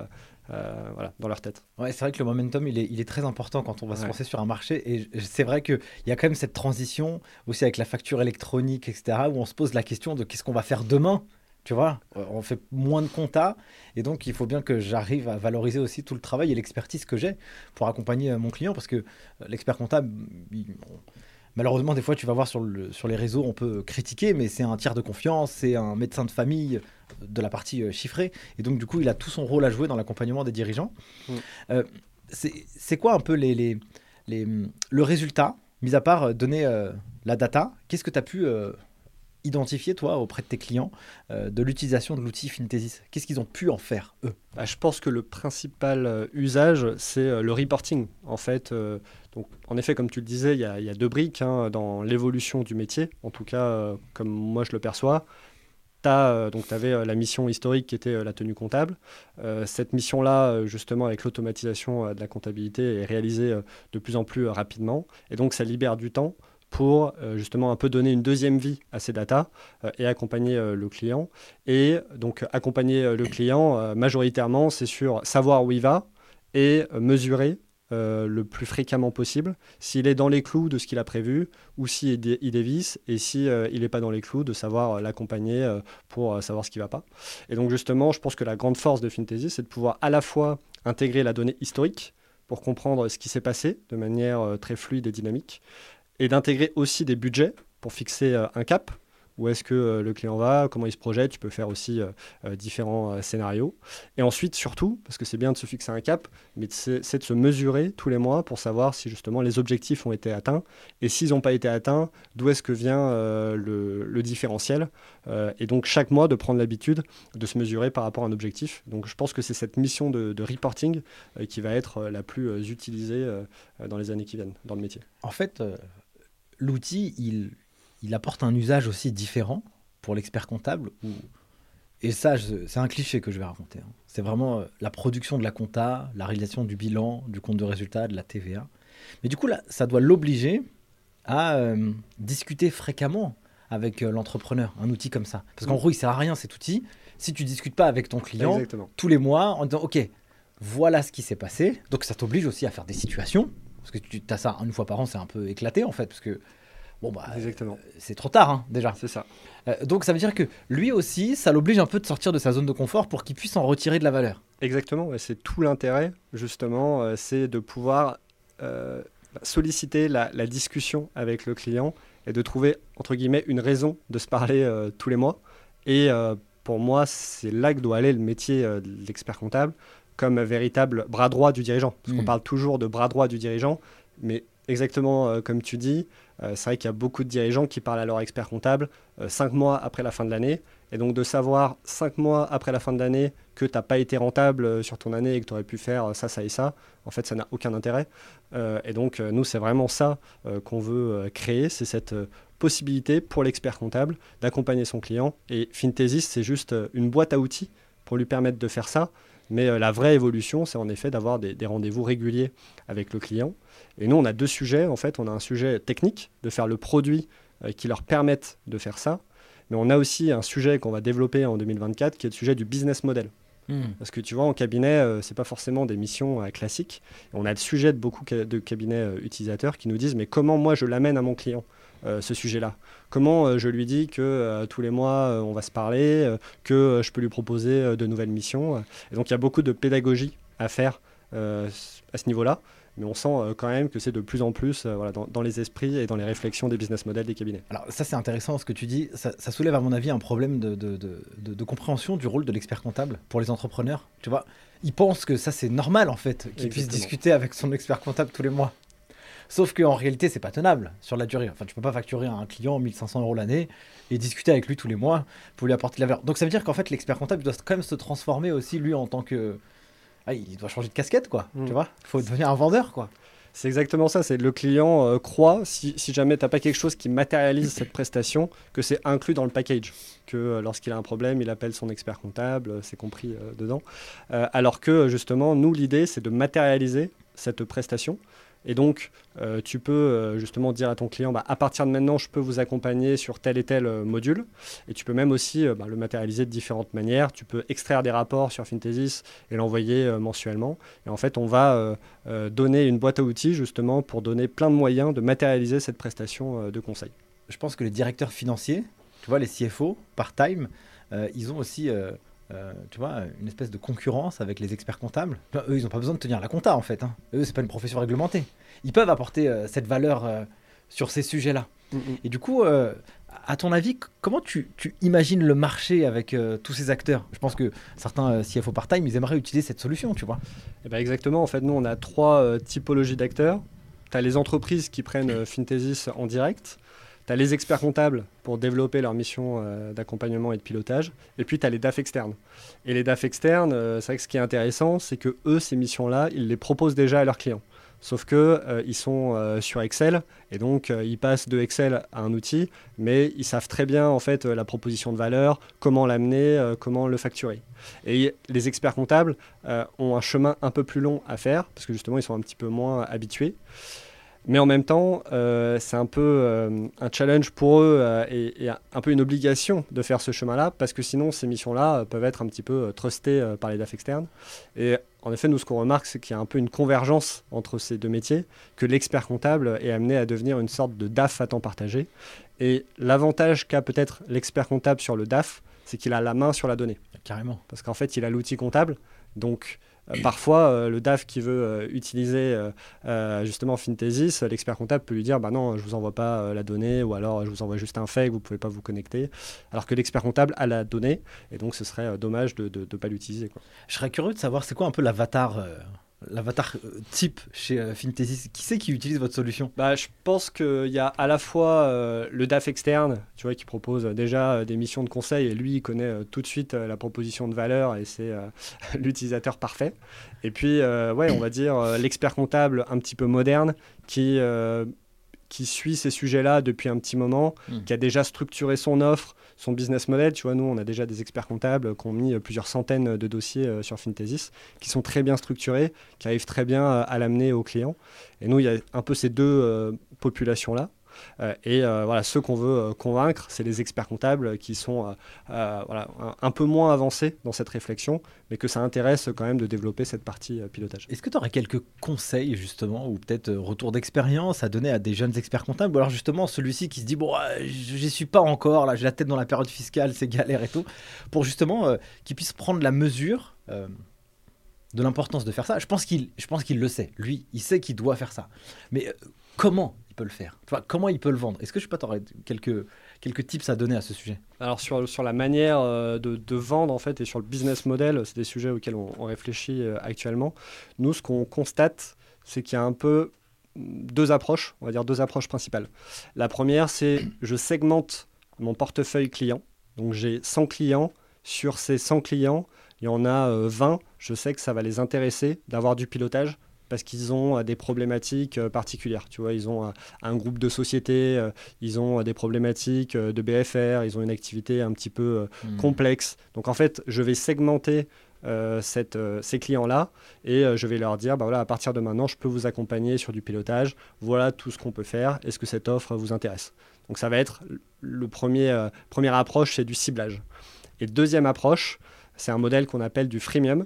euh, voilà, dans leur tête. Ouais, c'est vrai que le momentum, il est, il est très important quand on va se Ouais. lancer sur un marché. Et c'est vrai qu'il y a quand même cette transition aussi avec la facture électronique, etc., où on se pose la question de qu'est-ce qu'on va faire demain. Tu vois, on fait moins de compta. Et donc, il faut bien que j'arrive à valoriser aussi tout le travail et l'expertise que j'ai pour accompagner euh, mon client. Parce que l'expert comptable, il- on- malheureusement, des fois, tu vas voir sur, le, sur les réseaux, on peut critiquer, mais c'est un tiers de confiance, c'est un médecin de famille de la partie euh, chiffrée. Et donc, du coup, il a tout son rôle à jouer dans l'accompagnement des dirigeants. Mm. Euh, c'est quoi un peu les, les, les- le résultat, mis à part euh, donner euh, la data? Qu'est-ce que tu as pu identifier, toi, auprès de tes clients, euh, de l'utilisation de l'outil Fintesis Qu'est-ce qu'ils ont pu en faire, eux? Bah, je pense que le principal euh, usage, c'est euh, le reporting. En fait, donc, en effet, comme tu le disais, il y a, deux briques hein, dans l'évolution du métier, en tout cas, comme moi je le perçois. Tu avais la mission historique qui était la tenue comptable. Cette mission-là, justement, avec l'automatisation de la comptabilité, est réalisée de plus en plus rapidement. Et donc, ça libère du temps pour euh, justement un peu donner une deuxième vie à ces datas euh, et accompagner euh, le client. Et donc accompagner le client, majoritairement, c'est sur savoir où il va et mesurer le plus fréquemment possible s'il est dans les clous de ce qu'il a prévu ou s'il il dévisse et si euh, il n'est pas dans les clous de savoir l'accompagner pour savoir ce qui ne va pas. Et donc justement, je pense que la grande force de Fintesis, c'est de pouvoir à la fois intégrer la donnée historique pour comprendre ce qui s'est passé de manière très fluide et dynamique et d'intégrer aussi des budgets pour fixer euh, un cap. Où est-ce que euh, le client va, comment il se projette, tu peux faire aussi euh, différents scénarios. Et ensuite, surtout, parce que c'est bien de se fixer un cap, mais c'est de se mesurer tous les mois pour savoir si justement les objectifs ont été atteints. Et s'ils n'ont pas été atteints, d'où est-ce que vient le, différentiel. Et donc chaque mois, de prendre l'habitude de se mesurer par rapport à un objectif. Donc je pense que c'est cette mission de, de reporting qui va être la plus utilisée dans les années qui viennent dans le métier. En fait, l'outil, il, il apporte un usage aussi différent pour l'expert comptable. où- Et ça, c'est un cliché que je vais raconter. hein. C'est vraiment euh, la production de la compta, la réalisation du bilan, du compte de résultat, de la TVA. Mais du coup, là, ça doit l'obliger à euh, discuter fréquemment avec euh, l'entrepreneur, un outil comme ça. Parce qu'en Mm. gros, il sert à rien cet outil si tu discutes pas avec ton client Exactement. tous les mois en disant ok voilà ce qui s'est passé donc ça t'oblige aussi à faire des situations parce que tu as ça une fois par an c'est un peu éclaté en fait parce que bon bah Exactement. c'est trop tard hein, déjà C'est ça. Euh, donc ça veut dire que lui aussi ça l'oblige un peu de sortir de sa zone de confort pour qu'il puisse en retirer de la valeur Exactement, c'est tout l'intérêt, justement, euh, c'est de pouvoir euh, solliciter la, la discussion avec le client et de trouver, entre guillemets, une raison de se parler euh, tous les mois. Et euh, pour moi, c'est là que doit aller le métier euh, de l'expert comptable, comme véritable bras droit du dirigeant. Parce qu'on Mm. parle toujours de bras droit du dirigeant, mais exactement euh, comme tu dis, euh, c'est vrai qu'il y a beaucoup de dirigeants qui parlent à leur expert comptable euh, cinq mois après la fin de l'année. Et donc de savoir cinq mois après la fin de l'année que tu n'as pas été rentable euh, sur ton année et que tu aurais pu faire ça, ça et ça, en fait, ça n'a aucun intérêt. Et donc, nous, c'est vraiment ça qu'on veut créer, c'est cette possibilité pour l'expert comptable d'accompagner son client. Et Fintesis, c'est juste une boîte à outils pour lui permettre de faire ça. Mais euh, la vraie évolution, c'est en effet d'avoir des, des rendez-vous réguliers avec le client. Et nous, on a deux sujets. En fait, on a un sujet technique, de faire le produit euh, qui leur permette de faire ça. Mais on a aussi un sujet qu'on va développer en 2024 qui est le sujet du business model. Parce que tu vois, en cabinet, euh, c'est pas forcément des missions euh, classiques. On a le sujet de beaucoup ca- de cabinets euh, utilisateurs qui nous disent mais comment moi je l'amène à mon client? Euh, ce sujet-là Comment euh, je lui dis que euh, tous les mois on va se parler, que je peux lui proposer de nouvelles missions Et donc il y a beaucoup de pédagogie à faire à ce niveau-là. Mais on sent quand même que c'est de plus en plus voilà, dans, dans les esprits et dans les réflexions des business models des cabinets. Alors ça c'est intéressant ce que tu dis, ça, ça soulève à mon avis un problème de, de- de- de- de compréhension du rôle de l'expert comptable pour les entrepreneurs. Tu vois, ils pensent que ça c'est normal en fait, qu'ils puissent discuter avec son expert comptable tous les mois. Sauf qu'en réalité c'est pas tenable sur la durée. Enfin tu peux pas facturer à un client 1500 euros l'année et discuter avec lui tous les mois pour lui apporter de la valeur. Donc ça veut dire qu'en fait l'expert comptable doit quand même se transformer aussi lui en tant que ah, il doit changer de casquette, quoi. Mm. Tu vois Il faut devenir un vendeur, quoi. C'est exactement ça, c'est le client euh, croit, si, si jamais tu n'as pas quelque chose qui matérialise cette prestation, que c'est inclus dans le package, que euh, lorsqu'il a un problème, il appelle son expert comptable, euh, c'est compris dedans. Alors que justement, nous, l'idée, c'est de matérialiser cette prestation. Et donc, euh, tu peux euh, justement dire à ton client, bah, à partir de maintenant, je peux vous accompagner sur tel et tel euh, module. Et tu peux même aussi bah, le matérialiser de différentes manières. Tu peux extraire des rapports sur Fintesis et l'envoyer mensuellement. Et en fait, on va donner une boîte à outils justement pour donner plein de moyens de matérialiser cette prestation de conseil. Je pense que les directeurs financiers, tu vois, les CFO, part-time, ils ont aussi, euh, tu vois, une espèce de concurrence avec les experts comptables. Enfin, eux, ils n'ont pas besoin de tenir la compta, en fait. hein. Eux, c'est pas une profession réglementée. Ils peuvent apporter euh, cette valeur euh, sur ces sujets-là. Et du coup, à ton avis, comment tu, tu imagines le marché avec tous ces acteurs? Je pense que certains CFO part-time, ils aimeraient utiliser cette solution, tu vois. Eh ben exactement, en fait, nous, on a trois typologies d'acteurs. Tu as les entreprises qui prennent Fintesis en direct. Tu as les experts comptables pour développer leur mission euh, d'accompagnement et de pilotage. Et puis, tu as les DAF externes. Et les DAF externes, euh, c'est vrai que ce qui est intéressant, c'est que eux, ces missions-là, ils les proposent déjà à leurs clients. Sauf que euh, ils sont euh, sur Excel et donc ils passent de Excel à un outil, mais ils savent très bien en fait la proposition de valeur, comment l'amener, comment le facturer. Et les experts comptables ont un chemin un peu plus long à faire parce que justement ils sont un petit peu moins habitués. Mais en même temps, euh, c'est un peu euh, un challenge pour eux euh, et, et un peu une obligation de faire ce chemin-là parce que sinon ces missions-là peuvent être un petit peu trustées par les DAF externes. Et en effet, nous ce qu'on remarque, c'est qu'il y a un peu une convergence entre ces deux métiers, que l'expert comptable est amené à devenir une sorte de DAF à temps partagé. Et l'avantage qu'a peut-être l'expert comptable sur le DAF, c'est qu'il a la main sur la donnée Carrément. parce qu'en fait, il a l'outil comptable. Donc, parfois, euh, le DAF qui veut euh, utiliser euh, euh, justement Fintesis, euh, l'expert comptable peut lui dire bah non, je vous envoie pas euh, la donnée, ou alors je vous envoie juste un fait, vous pouvez pas vous connecter. Alors que l'expert comptable a la donnée, et donc ce serait euh, dommage de ne pas l'utiliser. Je serais curieux de savoir c'est quoi un peu l'avatar, euh, l'avatar euh, type chez euh, Fintesis. Qui c'est qui utilise votre solution? Bah, je pense qu'il y a à la fois euh, le DAF externe, tu vois, qui propose déjà euh, des missions de conseil, et lui, il connaît euh, tout de suite euh, la proposition de valeur, et c'est euh, l'utilisateur parfait. Et puis, euh, ouais, on va dire euh, l'expert comptable un petit peu moderne, qui, euh, qui suit ces sujets-là depuis un petit moment, Mm. qui a déjà structuré son offre, son business model. Tu vois, nous, on a déjà des experts comptables qui ont mis euh, plusieurs centaines de dossiers euh, sur Fintesis, qui sont très bien structurés, qui arrivent très bien euh, à l'amener aux clients. Et nous, il y a un peu ces deux populations-là. Euh, et euh, voilà, ceux qu'on veut euh, convaincre, c'est les experts comptables qui sont voilà, un, peu moins avancés dans cette réflexion, mais que ça intéresse quand même de développer cette partie pilotage. Est-ce que tu aurais quelques conseils justement, ou peut-être retour d'expérience à donner à des jeunes experts comptables, ou alors justement celui-ci qui se dit bon, j'y suis pas encore, là j'ai la tête dans la période fiscale, c'est galère et tout, pour justement qu'il puisse prendre la mesure de l'importance de faire ça. Je pense qu'il, qu'il le sait. Lui, il sait qu'il doit faire ça. Mais comment le faire Comment il peut le vendre? Est-ce que je sais pas, tu aurais quelques quelques tips à donner à ce sujet? Alors sur, sur la manière euh, de, vendre en fait et sur le business model, c'est des sujets auxquels on, on réfléchit euh, actuellement. Nous, ce qu'on constate, c'est qu'il y a un peu deux approches, on va dire deux approches principales. La première, c'est je segmente mon portefeuille client. Donc j'ai 100 clients. Sur ces 100 clients, il y en a euh, 20. Je sais que ça va les intéresser d'avoir du pilotage parce qu'ils ont euh, des problématiques euh, particulières. Tu vois, ils ont un, un groupe de sociétés, euh, ils ont euh, des problématiques euh, de BFR, ils ont une activité un petit peu euh, complexe. Donc en fait, je vais segmenter euh, cette, euh, ces clients-là et euh, je vais leur dire, bah voilà, à partir de maintenant, je peux vous accompagner sur du pilotage. Voilà tout ce qu'on peut faire. Est-ce que cette offre vous intéresse? Donc ça va être le premier, euh, première approche, c'est du ciblage. Et deuxième approche, c'est un modèle qu'on appelle du freemium.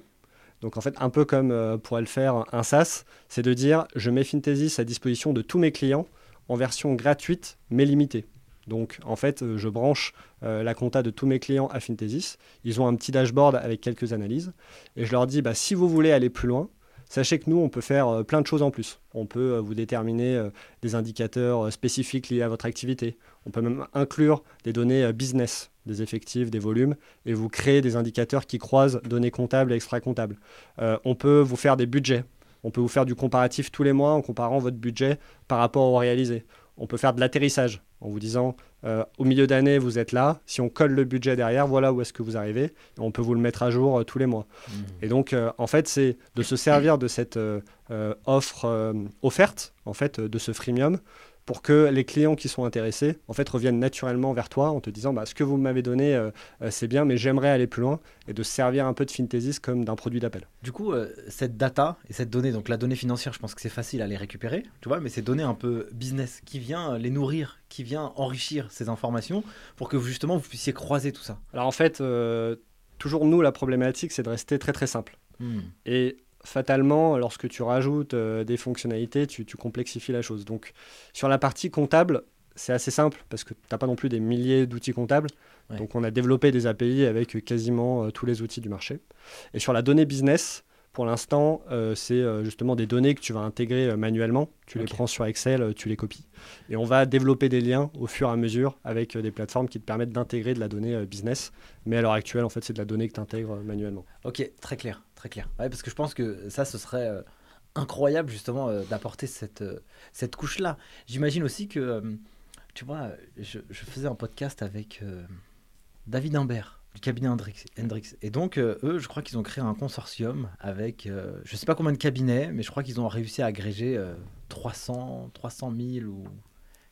Donc en fait, un peu comme euh, pourrait le faire un SaaS, c'est de dire, je mets Fintesis à disposition de tous mes clients en version gratuite mais limitée. Donc en fait, euh, je branche euh, la compta de tous mes clients à Fintesis. Ils ont un petit dashboard avec quelques analyses. Et je leur dis, bah, si vous voulez aller plus loin, sachez que nous, on peut faire euh, plein de choses en plus. On peut euh, vous déterminer euh, des indicateurs spécifiques liés à votre activité. On peut même inclure des données business, des effectifs, des volumes, et vous créer des indicateurs qui croisent données comptables et extra-comptables. On peut vous faire des budgets. On peut vous faire du comparatif tous les mois en comparant votre budget par rapport au réalisé. On peut faire de l'atterrissage en vous disant euh, au milieu d'année, vous êtes là. Si on colle le budget derrière, voilà où est-ce que vous arrivez. on peut vous le mettre à jour euh, tous les mois. Mmh. Et donc, euh, en fait, c'est de se servir de cette offre offerte, en fait, de ce freemium, pour que les clients qui sont intéressés en fait reviennent naturellement vers toi en te disant bah, ce que vous m'avez donné euh, euh, c'est bien mais j'aimerais aller plus loin et de servir un peu de Fintesis comme d'un produit d'appel. Du coup euh, cette data et cette donnée donc la donnée financière je pense que c'est facile à les récupérer tu vois mais ces données un peu business qui vient les nourrir qui vient enrichir ces informations pour que justement vous puissiez croiser tout ça. Alors en fait toujours nous la problématique c'est de rester très très simple. Hmm. Et fatalement, lorsque tu rajoutes euh, des fonctionnalités, tu, complexifies la chose. Donc, sur la partie comptable, c'est assez simple parce que tu n'as pas non plus des milliers d'outils comptables. Donc, on a développé des API avec quasiment euh, tous les outils du marché. Et sur la donnée business, pour l'instant, euh, c'est euh, justement des données que tu vas intégrer euh, manuellement. Tu les prends sur Excel, tu les copies. Et on va développer des liens au fur et à mesure avec des plateformes qui te permettent d'intégrer de la donnée business. Mais à l'heure actuelle, en fait, c'est de la donnée que tu intègres manuellement. Ok, très clair, très clair. parce que je pense que ça, ce serait incroyable justement d'apporter cette, cette couche-là. J'imagine aussi que, tu vois, je, faisais un podcast avec David Imbert du cabinet Hendrix. Et donc, euh, eux, je crois qu'ils ont créé un consortium avec, euh, je ne sais pas combien de cabinets, mais je crois qu'ils ont réussi à agréger 300, 300 000 ou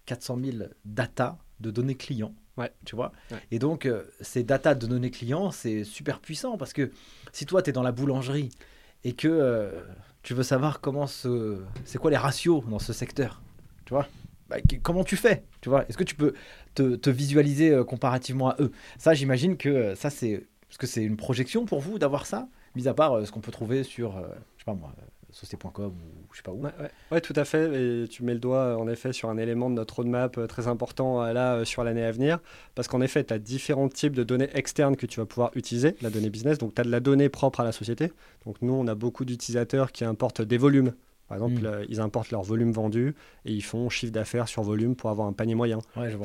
400 000 data de données clients. Ouais. Tu vois Et donc, euh, ces data de données clients, c'est super puissant parce que si toi, tu es dans la boulangerie et que tu veux savoir comment ce... c'est quoi les ratios dans ce secteur, tu vois bah, comment tu fais Tu vois? Est-ce que tu peux te, visualiser euh, comparativement à eux? Ça, j'imagine que euh, ça, c'est. Est-ce que c'est une projection pour vous d'avoir ça Mis à part euh, ce qu'on peut trouver sur, je sais pas moi, société.com ou je sais pas où. Ouais, tout à fait. Et tu mets le doigt en effet sur un élément de notre roadmap très important là sur l'année à venir. Parce qu'en effet, tu as différents types de données externes que tu vas pouvoir utiliser, la donnée business. Donc tu as de la donnée propre à la société. Donc nous, on a beaucoup d'utilisateurs qui importent des volumes par exemple, mm. euh, ils importent leur volume vendu et ils font chiffre d'affaires sur volume pour avoir un panier moyen.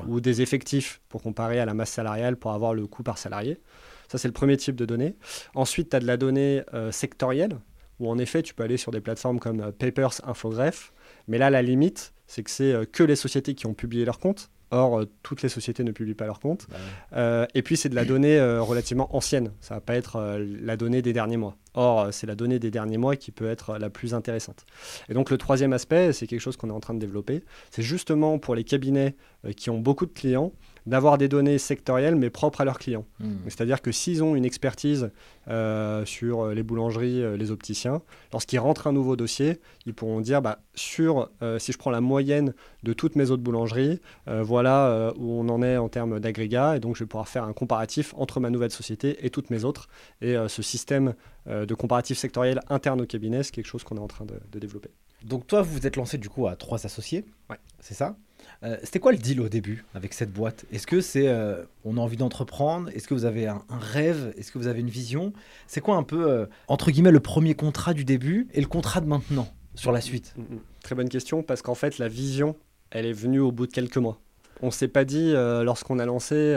Ou des effectifs pour comparer à la masse salariale pour avoir le coût par salarié. Ça, c'est le premier type de données. Ensuite, tu as de la donnée euh, sectorielle, où en effet, tu peux aller sur des plateformes comme euh, Papers, Infograph. Mais là, la limite, c'est que c'est que les sociétés qui ont publié leur compte. Or, euh, toutes les sociétés ne publient pas leurs comptes. Bah euh, et puis, c'est de la donnée euh, relativement ancienne. Ça ne va pas être la donnée des derniers mois. Or, c'est la donnée des derniers mois qui peut être la plus intéressante. Et donc, le troisième aspect, c'est quelque chose qu'on est en train de développer. C'est justement pour les cabinets qui ont beaucoup de clients, d'avoir des données sectorielles mais propres à leurs clients. Hmm. C'est-à-dire que s'ils ont une expertise euh, sur les boulangeries, euh, les opticiens, lorsqu'ils rentrent un nouveau dossier, ils pourront dire bah, sur, euh, si je prends la moyenne de toutes mes autres boulangeries, voilà où on en est en termes d'agrégat, et donc je vais pouvoir faire un comparatif entre ma nouvelle société et toutes mes autres. Et ce système de comparatif sectoriel interne au cabinet, c'est quelque chose qu'on est en train de, de développer. Donc toi, vous vous êtes lancé du coup à trois associés, ouais. c'est ça? Euh, c'était quoi le deal au début avec cette boîte? Est-ce que c'est euh, on a envie d'entreprendre? Est-ce que vous avez un, rêve? Est-ce que vous avez une vision? C'est quoi un peu euh, entre guillemets le premier contrat du début et le contrat de maintenant sur la suite? Mm, mm, mm. Très bonne question parce qu'en fait la vision elle est venue au bout de quelques mois. On s'est pas dit lorsqu'on a lancé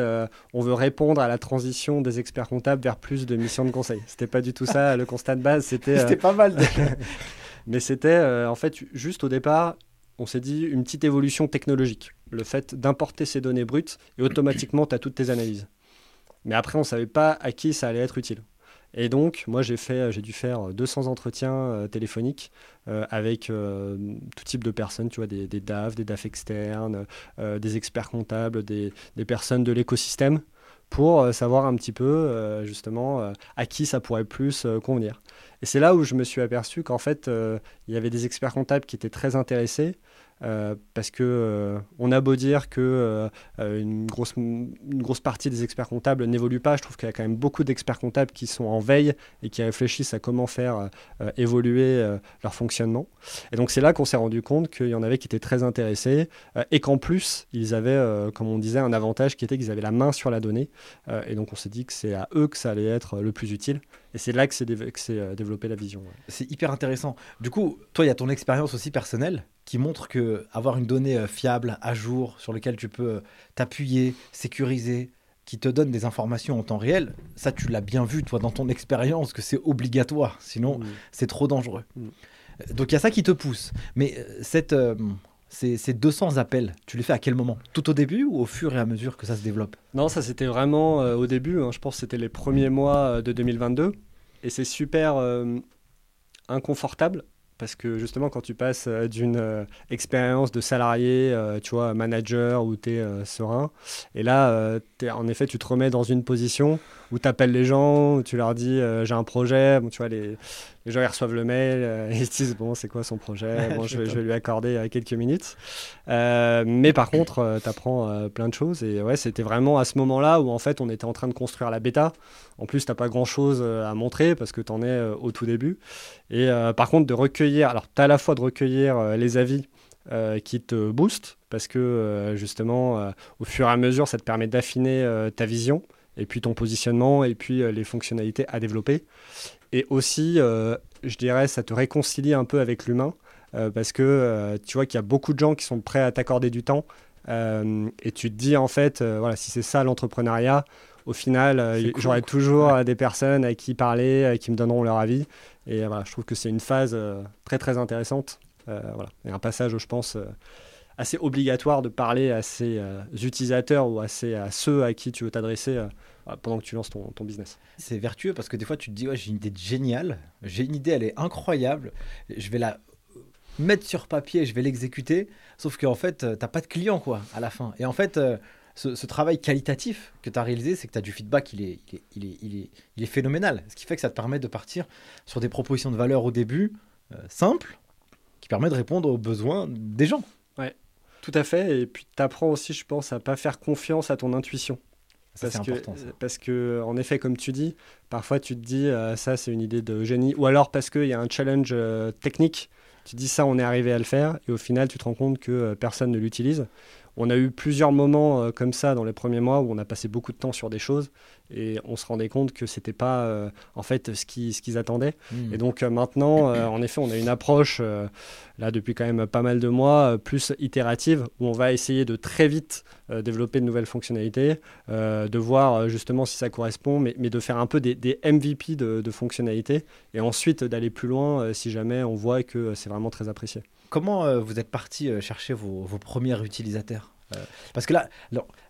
on veut répondre à la transition des experts comptables vers plus de missions de conseil. C'était pas du tout ça le constat de base. C'était c'était pas mal. Mais c'était en fait juste au départ on s'est dit une petite évolution technologique. Le fait d'importer ces données brutes et automatiquement, tu as toutes tes analyses. Mais après, on ne savait pas à qui ça allait être utile. Et donc, moi, j'ai dû faire 200 entretiens euh, téléphoniques euh, avec euh, tout type de personnes, tu vois, des, DAF, des DAF externes, des experts comptables, des personnes de l'écosystème, pour savoir un petit peu, justement, à qui ça pourrait plus convenir. Et c'est là où je me suis aperçu qu'en fait, il y avait des experts comptables qui étaient très intéressés, euh, parce que euh, on a beau dire que euh, une, grosse, une grosse partie des experts comptables n'évolue pas, je trouve qu'il y a quand même beaucoup d'experts comptables qui sont en veille et qui réfléchissent à comment faire évoluer leur fonctionnement. Et donc c'est là qu'on s'est rendu compte qu'il y en avait qui étaient très intéressés et qu'en plus ils avaient, comme on disait, un avantage qui était qu'ils avaient la main sur la donnée. et donc on s'est dit que c'est à eux que ça allait être le plus utile. Et c'est là que s'est développé la vision. C'est hyper intéressant. Du coup, toi, il y a ton expérience aussi personnelle qui montre que avoir une donnée euh, fiable, à jour, sur laquelle tu peux euh, t'appuyer, sécuriser, qui te donne des informations en temps réel, ça tu l'as bien vu toi dans ton expérience que c'est obligatoire, sinon c'est trop dangereux. Donc il y a ça qui te pousse. Mais euh, ces, ces 200 appels, tu les fais à quel moment? Tout au début ou au fur et à mesure que ça se développe? Non, ça c'était vraiment euh, au début. hein. je pense que c'était les premiers mois euh, de 2022. Et c'est super euh, inconfortable parce que justement, quand tu passes euh, d'une euh, expérience de salarié, tu vois, manager où tu es serein, et là, en effet, tu te remets dans une position où tu appelles les gens, où tu leur dis euh, j'ai un projet. Bon, tu vois, les, les gens ils reçoivent le mail, euh, ils se disent bon, c'est quoi son projet? Bon, je, vais, je vais lui accorder euh, quelques minutes. Mais par contre, tu apprends plein de choses. Et ouais, c'était vraiment à ce moment-là où en fait, on était en train de construire la bêta. En plus, t'as pas grand-chose à montrer parce que tu en es au tout début. Et par contre, de recueillir, alors tu as à la fois de recueillir les avis euh, qui te boostent parce que euh, justement, euh, au fur et à mesure, ça te permet d'affiner ta vision et puis ton positionnement et puis euh, les fonctionnalités à développer. Et aussi, euh, je dirais, ça te réconcilie un peu avec l'humain euh, parce que tu vois qu'il y a beaucoup de gens qui sont prêts à t'accorder du temps et tu te dis en fait, voilà, si c'est ça l'entrepreneuriat, au final, euh, cool, j'aurai toujours Ouais. des personnes à qui parler, qui me donneront leur avis. Et voilà, je trouve que c'est une phase euh, très très intéressante. Euh, voilà. Et un passage, je pense, assez obligatoire de parler à ces euh, utilisateurs ou à, ces- à ceux à qui tu veux t'adresser euh, voilà, pendant que tu lances ton, ton business. C'est vertueux parce que des fois tu te dis j'ai une idée géniale, j'ai une idée, elle est incroyable, je vais la mettre sur papier, je vais l'exécuter, sauf qu'en fait euh, t'as pas de client quoi à la fin. Et en fait euh, ce, travail qualitatif que tu as réalisé, c'est que tu as du feedback, il est, il, est, il, est, il, est, phénoménal. Ce qui fait que ça te permet de partir sur des propositions de valeur au début euh, simples, qui permet de répondre aux besoins des gens. Tout à fait. Et puis tu apprends aussi, je pense, à pas faire confiance à ton intuition. Ça, c'est Parce que, parce que, en effet, comme tu dis, parfois tu te dis euh, ça c'est une idée de génie, ou alors parce qu'il y a un challenge euh, technique, tu te dis ça on est arrivé à le faire, et au final tu te rends compte que euh, personne ne l'utilise. On a eu plusieurs moments euh, comme ça dans les premiers mois où on a passé beaucoup de temps sur des choses et on se rendait compte que c'était pas euh, en fait ce qu'ils ce qu'ils attendaient. Hmm. Et donc euh, maintenant, euh, en effet, on a une approche, là depuis quand même pas mal de mois, plus itérative, où on va essayer de très vite développer de nouvelles fonctionnalités, de voir justement si ça correspond, mais, mais de faire un peu des, des MVP de, de fonctionnalités, et ensuite d'aller plus loin si jamais on voit que c'est vraiment très apprécié. Comment euh, vous êtes parti euh, chercher vos, premiers utilisateurs Euh, Parce que là,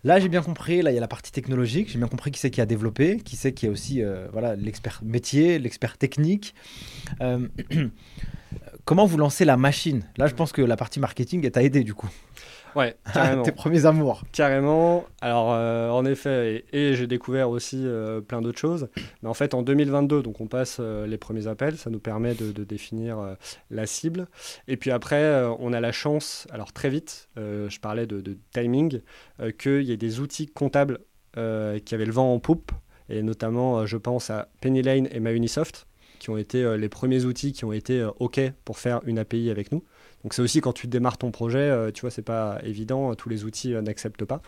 là j'ai bien compris, là il y a la partie technologique, j'ai bien compris qui c'est qui a développé, qui c'est qui est aussi voilà l'expert métier, l'expert technique. Comment vous lancez la machine? Là je pense que la partie marketing t'a aidé du coup. Ouais, carrément. Tes premiers amours. Carrément. Alors, euh, en effet, et, et j'ai découvert aussi euh, plein d'autres choses. Mais en fait, en 2022, donc on passe euh, les premiers appels, ça nous permet de, de définir la cible. Et puis après, on a la chance, alors très vite, je parlais de, de timing, qu'il y ait des outils comptables qui avaient le vent en poupe. Et notamment, je pense à Penny Lane et MyUnisoft, qui ont été les premiers outils qui ont été OK pour faire une API avec nous. Donc c'est aussi quand tu démarres ton projet, euh, tu vois, c'est pas évident, euh, tous les outils euh, n'acceptent pas.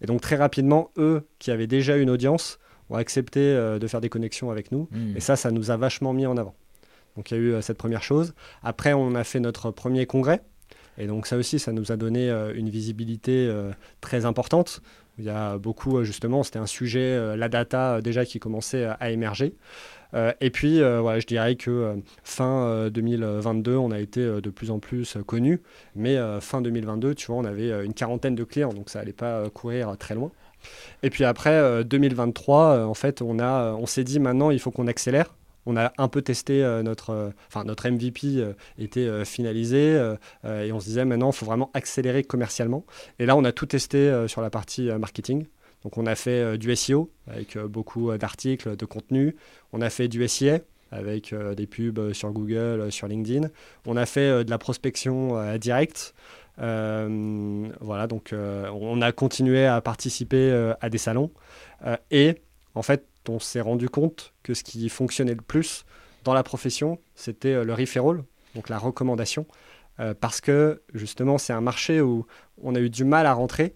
Et donc très rapidement, eux qui avaient déjà une audience ont accepté de faire des connexions avec nous. Hmm. Et ça, ça nous a vachement mis en avant. Donc il y a eu cette première chose. Après, on a fait notre premier congrès. Et donc ça aussi, ça nous a donné une visibilité très importante. Il y a beaucoup, justement, c'était un sujet, la data déjà qui commençait à émerger. Euh, et puis, euh, voilà, je dirais que euh, fin euh, 2022, on a été de plus en plus connus. Mais fin 2022, tu vois, on avait une quarantaine de clients, donc ça allait pas courir très loin. Et puis après, euh, 2023, euh, en fait, on, a, on s'est dit maintenant, il faut qu'on accélère. On a un peu testé notre, enfin notre MVP était finalisé et on se disait maintenant, il faut vraiment accélérer commercialement. Et là, on a tout testé sur la partie marketing. Donc, on a fait euh, du SEO avec euh, beaucoup euh, d'articles, de contenu. On a fait du SIA avec des pubs sur Google, sur LinkedIn. On a fait de la prospection directe. Voilà, donc on a continué à participer à des salons. Et en fait, on s'est rendu compte que ce qui fonctionnait le plus dans la profession, c'était le referral, donc la recommandation. Parce que justement, c'est un marché où on a eu du mal à rentrer.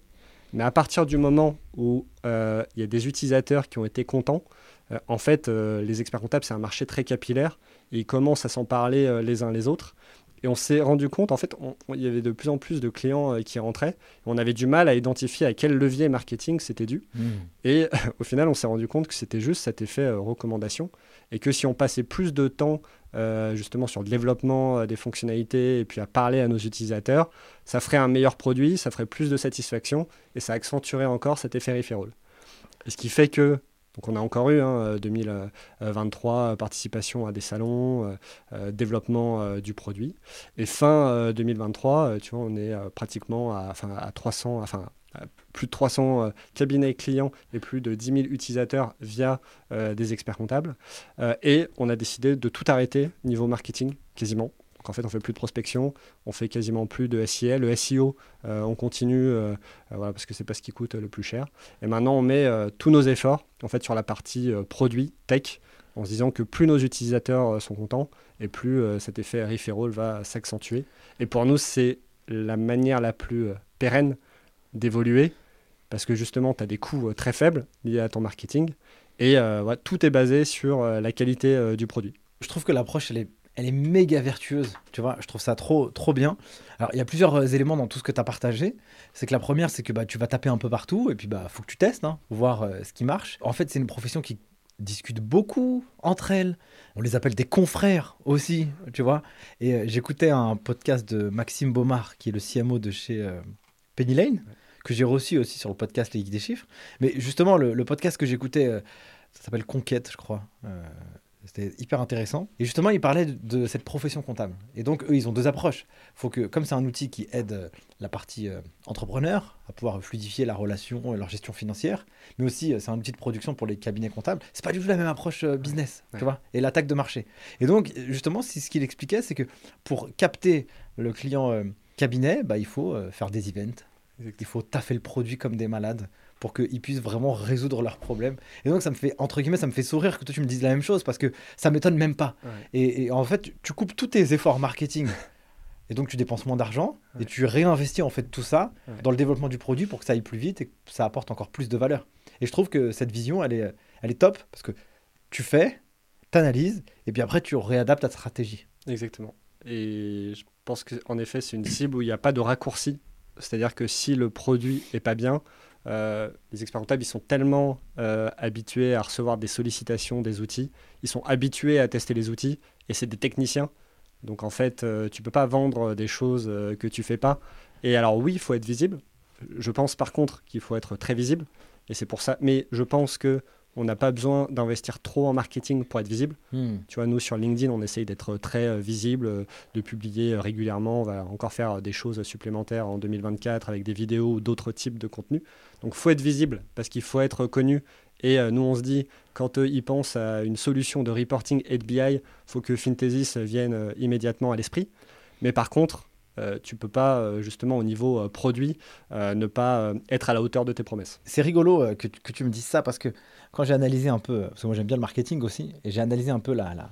Mais à partir du moment où euh, il y a des utilisateurs qui ont été contents, euh, en fait, euh, les experts comptables, c'est un marché très capillaire. Et ils commencent à s'en parler les uns les autres. Et on s'est rendu compte, en fait, il y avait de plus en plus de clients euh, qui rentraient. On avait du mal à identifier à quel levier marketing c'était dû. Hmm. Et au final, on s'est rendu compte que c'était juste cet effet euh, recommandation. Et que si on passait plus de temps justement sur le développement des fonctionnalités et puis à parler à nos utilisateurs, ça ferait un meilleur produit, ça ferait plus de satisfaction et ça accentuerait encore cet effet referral. ce qui fait que donc on a encore eu hein, 2023 participation à des salons, développement du produit. Et fin 2023, tu vois, on est pratiquement à, enfin, à 300, enfin plus de 300 euh, cabinets clients et plus de 10 000 utilisateurs via euh, des experts comptables. Euh, et on a décidé de tout arrêter niveau marketing, quasiment. Donc en fait, on fait plus de prospection, on fait quasiment plus de SIA. Le SEO, on continue, voilà, parce que c'est pas ce qui coûte le plus cher. Et maintenant, on met tous nos efforts en fait sur la partie produit tech, en se disant que plus nos utilisateurs sont contents et plus cet effet referral va s'accentuer. Et pour nous, c'est la manière la plus pérenne d'évoluer parce que justement, tu as des coûts euh, très faibles liés à ton marketing et euh, tout est basé sur euh, la qualité du produit. Je trouve que l'approche, elle est, elle est méga vertueuse. Tu vois, je trouve ça trop, trop bien. Alors, il y a plusieurs éléments dans tout ce que tu as partagé. C'est que la première, c'est que bah, tu vas taper un peu partout et puis bah faut que tu testes, hein, voir ce qui marche. En fait, c'est une profession qui discute beaucoup entre elles. On les appelle des confrères aussi, tu vois. Et j'écoutais un podcast de Maxime Baumard, qui est le CMO de chez Penny Lane que j'ai reçu aussi sur le podcast Les Geeks des Chiffres. Mais justement, le, podcast que j'écoutais, euh, ça s'appelle Conquête, je crois. Euh, c'était hyper intéressant. Et justement, il parlait de, cette profession comptable. Et donc, eux, ils ont deux approches. faut que, comme c'est un outil qui aide euh, la partie entrepreneur à pouvoir fluidifier la relation et leur gestion financière, mais aussi c'est un outil de production pour les cabinets comptables, c'est pas du tout la même approche business, tu vois, et l'attaque de marché. Et donc, justement, ce qu'il expliquait, c'est que pour capter le client cabinet, bah, il faut faire des events, il faut taffer le produit comme des malades pour qu'ils puissent vraiment résoudre leurs problèmes. Et donc, ça me fait, entre guillemets, ça me fait sourire que toi, tu me dises la même chose parce que ça m'étonne même pas. Et, en fait, tu coupes tous tes efforts marketing. Et donc, tu dépenses moins d'argent et tu réinvestis en fait tout ça dans le développement du produit pour que ça aille plus vite et que ça apporte encore plus de valeur. Et je trouve que cette vision, elle est, elle est top parce que tu fais, tu analyses et puis après, tu réadaptes ta stratégie. Exactement. Et je pense qu'en effet, c'est une cible où il n'y a pas de raccourci c'est-à-dire que si le produit est pas bien, euh, les experts comptables, ils sont tellement euh, habitués à recevoir des sollicitations des outils, ils sont habitués à tester les outils, et c'est des techniciens. Donc en fait, euh, tu peux pas vendre des choses que tu fais pas. Et alors oui, il faut être visible. Je pense par contre qu'il faut être très visible, et c'est pour ça. Mais je pense que on n'a pas besoin d'investir trop en marketing pour être visible. Hmm. Tu vois, nous sur LinkedIn, on essaye d'être très euh, visible, euh, de publier euh, régulièrement. On va encore faire des choses supplémentaires en 2024 avec des vidéos ou d'autres types de contenus. Donc, faut être visible parce qu'il faut être connu. Et nous, on se dit, quand ils pensent à une solution de reporting et de BI, faut que Fintesis vienne immédiatement à l'esprit. Mais par contre, euh, tu peux pas, euh, justement, au niveau euh, produit, ne pas être à la hauteur de tes promesses. C'est rigolo que, que, tu me dises ça parce que quand j'ai analysé un peu, parce que moi j'aime bien le marketing aussi, et j'ai analysé un peu la, la,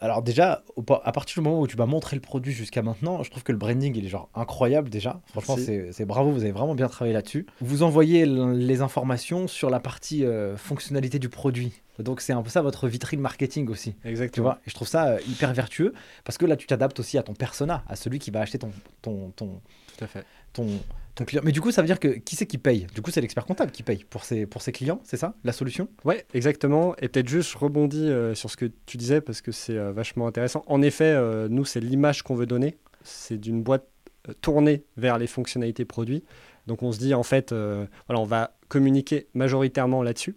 alors déjà, à partir du moment où tu vas montrer le produit jusqu'à maintenant, je trouve que le branding il est genre incroyable déjà. Franchement, c'est bravo, vous avez vraiment bien travaillé là-dessus. Vous envoyez les informations sur la partie fonctionnalité du produit. Donc c'est un peu ça votre vitrine marketing aussi. Exactement. Tu vois Et je trouve ça euh, hyper vertueux parce que là tu t'adaptes aussi à ton persona, à celui qui va acheter ton ton ton Tout à fait. ton, ton client. Mais du coup ça veut dire que qui c'est qui paye? Du coup c'est l'expert comptable qui paye pour ses pour ses clients, c'est ça? La solution? Ouais, exactement. Et peut-être juste rebondis euh, sur ce que tu disais parce que c'est euh, vachement intéressant. En effet, nous c'est l'image qu'on veut donner. C'est d'une boîte tournée vers les fonctionnalités produits. Donc on se dit en fait, voilà, on va communiquer majoritairement là-dessus.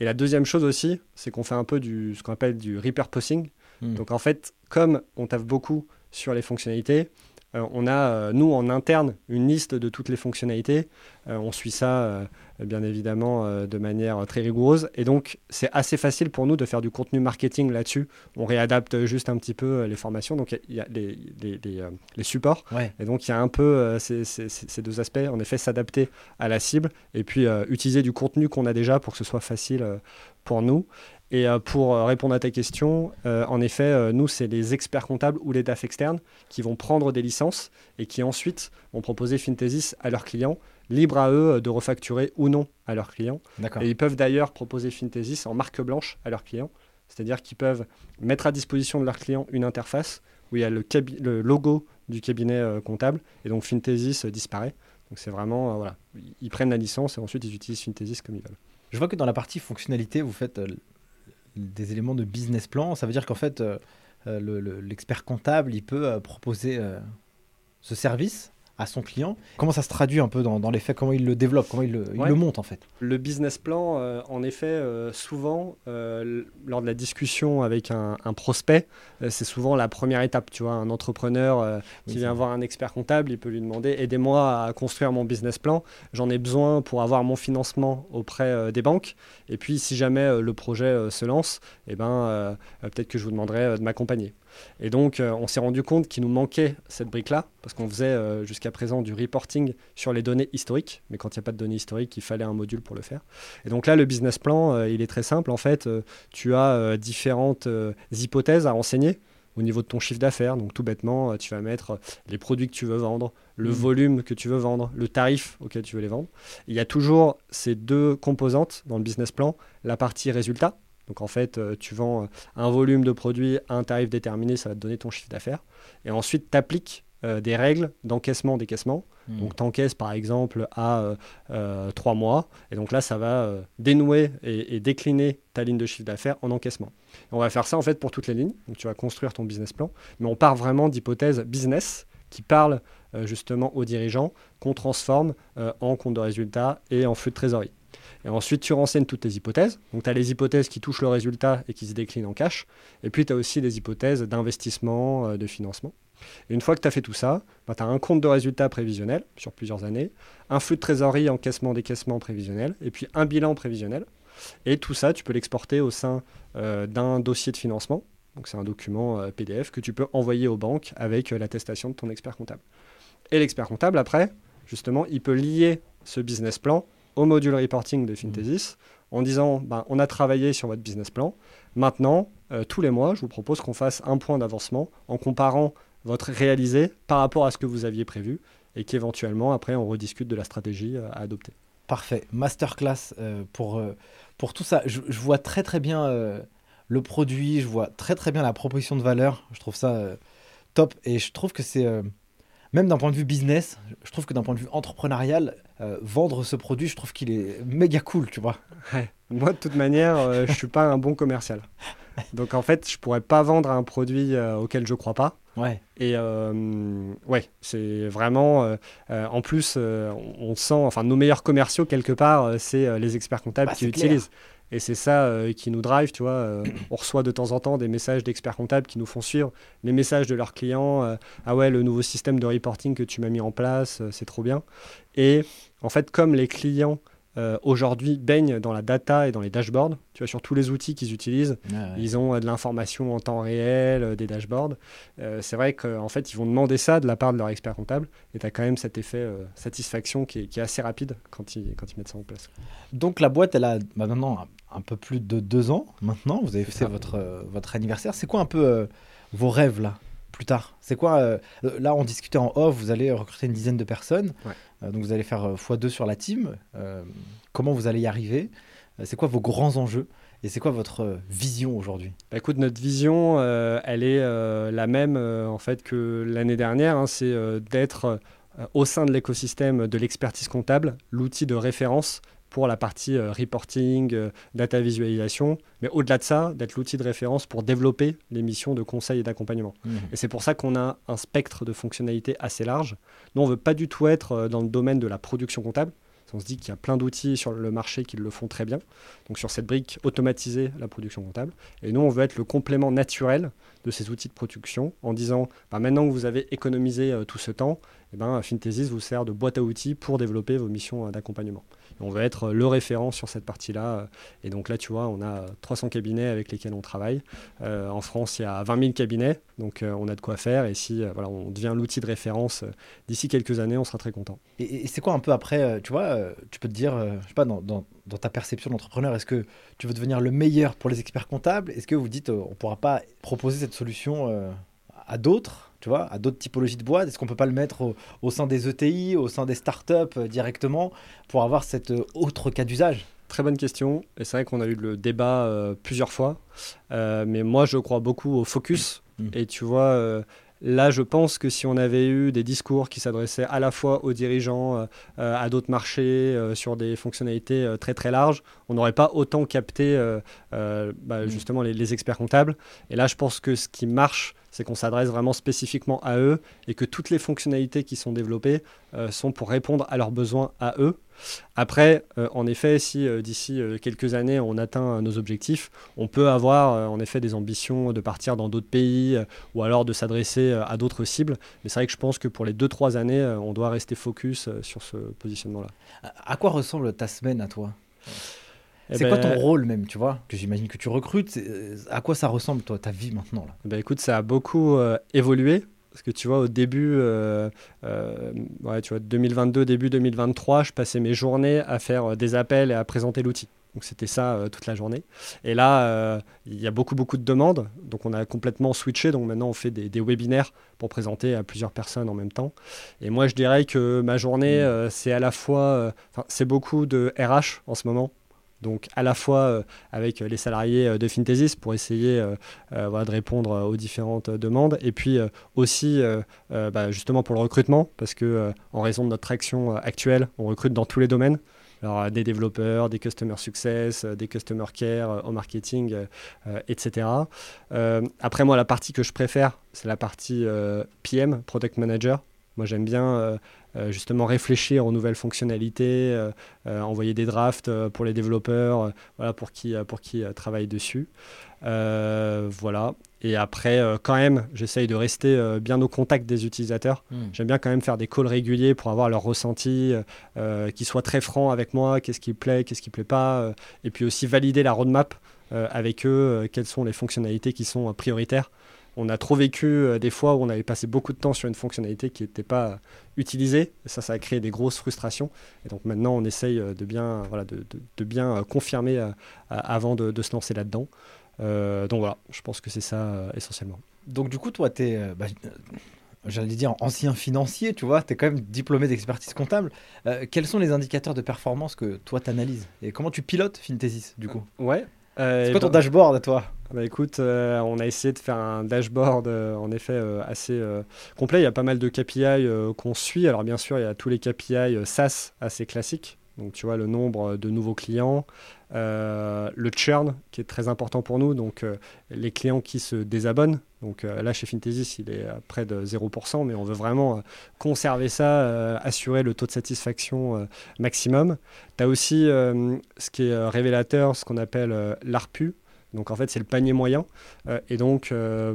Et la deuxième chose aussi, c'est qu'on fait un peu du, ce qu'on appelle du repurposing. Hmm. Donc en fait, comme on taffe beaucoup sur les fonctionnalités, euh, on a, euh, nous, en interne, une liste de toutes les fonctionnalités. Euh, on suit ça, bien évidemment, de manière très rigoureuse. Et donc, c'est assez facile pour nous de faire du contenu marketing là-dessus. On réadapte juste un petit peu les formations. Donc, il y, a les, les, supports. Et donc, il y a un peu ces, ces, deux aspects. En effet, s'adapter à la cible et puis utiliser du contenu qu'on a déjà pour que ce soit facile pour nous. Et euh, pour euh, répondre à ta question, euh, en effet, nous, c'est les experts comptables ou les DAF externes qui vont prendre des licences et qui ensuite vont proposer Fintesis à leurs clients, libre à eux de refacturer ou non à leurs clients. Et ils peuvent d'ailleurs proposer Fintesis en marque blanche à leurs clients, c'est-à-dire qu'ils peuvent mettre à disposition de leurs clients une interface où il y a le, le logo du cabinet comptable et donc Fintesis disparaît. Donc c'est vraiment, voilà, ils prennent la licence et ensuite ils utilisent Fintesis comme ils veulent. Je vois que dans la partie fonctionnalité, vous faites des éléments de business plan. Ça veut dire qu'en fait, euh, l'expert comptable, il peut proposer ce service à son client. Comment ça se traduit un peu dans, les faits? Comment il le développe? Comment il le, monte en fait? Le business plan, euh, en effet, euh, souvent, euh, lors de la discussion avec un, prospect, c'est souvent la première étape. Tu vois, un entrepreneur qui vient voir un expert comptable, il peut lui demander aidez-moi à construire mon business plan. J'en ai besoin pour avoir mon financement auprès des banques. Et puis, si jamais le projet se lance, eh ben, peut-être que je vous demanderai de m'accompagner. Et donc, euh, on s'est rendu compte qu'il nous manquait cette brique-là, parce qu'on faisait euh, jusqu'à présent du reporting sur les données historiques, mais quand il n'y a pas de données historiques, il fallait un module pour le faire. Et donc là, le business plan, euh, il est très simple. En fait, tu as différentes hypothèses à renseigner au niveau de ton chiffre d'affaires. Donc tout bêtement, tu vas mettre les produits que tu veux vendre, le mmh. volume que tu veux vendre, le tarif auquel tu veux les vendre. Il y a toujours ces deux composantes dans le business plan, la partie résultat, donc en fait, euh, tu vends euh, un volume de produits à un tarif déterminé, ça va te donner ton chiffre d'affaires. Et ensuite, tu appliques euh, des règles d'encaissement, décaissement. Hmm. Donc tu encaisses par exemple à trois mois. Et donc là, ça va dénouer et, décliner ta ligne de chiffre d'affaires en encaissement. on va faire ça en fait pour toutes les lignes. Donc tu vas construire ton business plan. Mais on part vraiment d'hypothèses business qui parlent justement aux dirigeants, qu'on transforme en compte de résultat et en flux de trésorerie. Et ensuite, tu renseignes toutes tes hypothèses. Donc, tu as les hypothèses qui touchent le résultat et qui se déclinent en cash. Et puis, tu as aussi des hypothèses d'investissement, euh, de financement. Une fois que tu as fait tout ça, bah, tu as un compte de résultat prévisionnel sur plusieurs années, un flux de trésorerie, encaissement, décaissement prévisionnel, et puis un bilan prévisionnel. Et tout ça, tu peux l'exporter au sein euh, d'un dossier de financement. Donc, c'est un document euh, PDF que tu peux envoyer aux banques avec l'attestation de ton expert comptable. Et l'expert comptable, après, justement, il peut lier ce business plan au module reporting de Fintesis en disant ben, on a travaillé sur votre business plan. Maintenant, euh, tous les mois, je vous propose qu'on fasse un point d'avancement en comparant votre réalisé par rapport à ce que vous aviez prévu et qu'éventuellement, après, on rediscute de la stratégie euh, à adopter. Parfait. Masterclass euh, pour, pour tout ça. Je, je, vois très très bien le produit, je vois très très bien la proposition de valeur. Je trouve ça top et je trouve que c'est même d'un point de vue business, je trouve que d'un point de vue entrepreneurial, euh, vendre ce produit, je trouve qu'il est méga cool, tu vois. Moi, de toute manière, je euh, je suis pas un bon commercial. Donc en fait, je pourrais pas vendre un produit euh, auquel je crois pas. Ouais. Et ouais, c'est vraiment. en plus, on sent, enfin, nos meilleurs commerciaux quelque part, c'est les experts comptables bah, qui utilisent. Et c'est ça euh, qui nous drive, tu vois. Euh, on reçoit de temps en temps des messages d'experts comptables qui nous font suivre les messages de leurs clients. Euh, ah ouais, le nouveau système de reporting que tu m'as mis en place, c'est trop bien. Et en fait, comme les clients euh, aujourd'hui baignent dans la data et dans les dashboards. Tu vois, sur tous les outils qu'ils utilisent, ah ils ont euh, de l'information en temps réel, euh, des dashboards. c'est vrai qu'en fait, ils vont demander ça de la part de leur expert comptable. Et tu as quand même cet effet satisfaction qui est, assez rapide quand ils, quand ils mettent ça en place. Donc la boîte, elle a bah, maintenant un peu plus de deux ans maintenant. Vous avez fait votre, votre anniversaire. C'est quoi un peu vos rêves là plus tard? C'est quoi euh, Là, on discutait en off, vous allez recruter une dizaine de personnes. Donc, vous allez faire euh, x2 sur la team. comment vous allez y arriver? C'est quoi vos grands enjeux? Et c'est quoi votre vision aujourd'hui? Bah, Écoute, notre vision, elle est la même en fait que l'année dernière. Hein. c'est d'être au sein de l'écosystème de l'expertise comptable, l'outil de référence pour la partie euh, reporting, euh, data visualisation, mais au-delà de ça, d'être l'outil de référence pour développer les missions de conseil et d'accompagnement. Mmh. Et c'est pour ça qu'on a un spectre de fonctionnalités assez large. Nous, on ne veut pas du tout être euh, dans le domaine de la production comptable. On se dit qu'il y a plein d'outils sur le marché qui le font très bien. Donc sur cette brique, automatiser la production comptable. Et nous, on veut être le complément naturel de ces outils de production en disant, bah, maintenant que vous avez économisé tout ce temps, eh ben, Fintesis vous sert de boîte à outils pour développer vos missions d'accompagnement. On veut être le référent sur cette partie-là. Et donc là, tu vois, on a 300 cabinets avec lesquels on travaille. Euh, en France, il y a 20 000 cabinets, donc euh, on a de quoi faire. Et si euh, voilà, on devient l'outil de référence d'ici quelques années, on sera très content. Et, c'est quoi un peu après, tu vois, tu peux te dire, je sais pas, dans, ta perception d'entrepreneur, est-ce que tu veux devenir le meilleur pour les experts comptables? Est-ce que vous dites, on ne pourra pas proposer cette solution à d'autres? Tu vois, à d'autres typologies de boîtes Est-ce qu'on peut pas le mettre au, sein des ETI, au sein des startups euh, directement pour avoir cet euh, autre cas d'usage? Très bonne question. Et c'est vrai qu'on a eu le débat euh, plusieurs fois. mais moi, je crois beaucoup au focus. Mmh. Et tu vois, Là, je pense que si on avait eu des discours qui s'adressaient à la fois aux dirigeants, à d'autres marchés, sur des fonctionnalités très très larges, on n'aurait pas autant capté bah, mmh. justement les, les experts comptables. Et là, je pense que ce qui marche, c'est qu'on s'adresse vraiment spécifiquement à eux et que toutes les fonctionnalités qui sont développées euh, sont pour répondre à leurs besoins à eux. Après, euh, en effet, si euh, d'ici quelques années on atteint nos objectifs, on peut avoir en effet des ambitions de partir dans d'autres pays ou alors de s'adresser à d'autres cibles. Mais c'est vrai que je pense que pour les 2-3 années, on doit rester focus sur ce positionnement-là. À quoi ressemble ta semaine à toi? Eh c'est quoi ton ben, rôle même, tu vois Que j'imagine que tu recrutes. À quoi ça ressemble, toi, ta vie maintenant là? Eh ben, Écoute, ça a beaucoup euh, évolué. Parce que tu vois, au début, euh, euh, ouais, tu vois, 2022, début 2023, je passais mes journées à faire des appels et à présenter l'outil. Donc c'était ça toute la journée. Et là, il y a beaucoup, beaucoup de demandes. Donc on a complètement switché. Donc maintenant, on fait des, des, webinaires pour présenter à plusieurs personnes en même temps. Et moi, je dirais que ma journée, mmh. c'est à la fois, c'est beaucoup de RH en ce moment donc à la fois euh, avec les salariés euh, de Fintesis pour essayer euh, de répondre aux différentes demandes, et puis aussi bah, justement pour le recrutement, parce que en raison de notre action actuelle, on recrute dans tous les domaines. Alors, des développeurs, des customer success, des customer care, au marketing, etc. après, moi, la partie que je préfère, c'est la partie PM, Product Manager. Moi, j'aime bien euh, justement réfléchir aux nouvelles fonctionnalités, euh, euh, envoyer des drafts pour les développeurs, voilà, pour qui, pour qui travaillent dessus. voilà. Et après, quand même, j'essaye de rester bien au contact des utilisateurs. Hmm. J'aime bien quand même faire des calls réguliers pour avoir leur ressenti, qu'ils soient très francs avec moi, qu'est-ce qui plaît, qu'est-ce qui plaît pas, et puis aussi valider la roadmap avec eux, quelles sont les fonctionnalités qui sont prioritaires on a trop vécu euh, des fois où on avait passé beaucoup de temps sur une fonctionnalité qui n'était pas utilisée. Et ça, ça a créé des grosses frustrations. Et donc maintenant, on essaye euh, de bien, voilà, de, bien euh, confirmer avant de, se lancer là-dedans. donc voilà, je pense que c'est ça essentiellement. Donc du coup, toi, tu es, bah, j'allais dire ancien financier, tu vois, tu es quand même diplômé d'expertise comptable. quels sont les indicateurs de performance que toi, tu analyses Et comment tu pilotes Fintesis, du coup? Ouais, c'est quoi ton ben, dashboard à toi bah écoute, euh, on a essayé de faire un dashboard euh, en effet euh, assez complet. Il y a pas mal de KPI qu'on suit. Alors bien sûr, il y a tous les KPI SaaS assez classiques. Donc tu vois le nombre de nouveaux clients, le churn qui est très important pour nous, donc les clients qui se désabonnent. Donc là chez Fintesis il est à près de 0%, mais on veut vraiment conserver ça, assurer le taux de satisfaction maximum. Tu as aussi ce qui est révélateur, ce qu'on appelle l'ARPU, donc en fait, c'est le panier moyen. Euh, et donc, euh,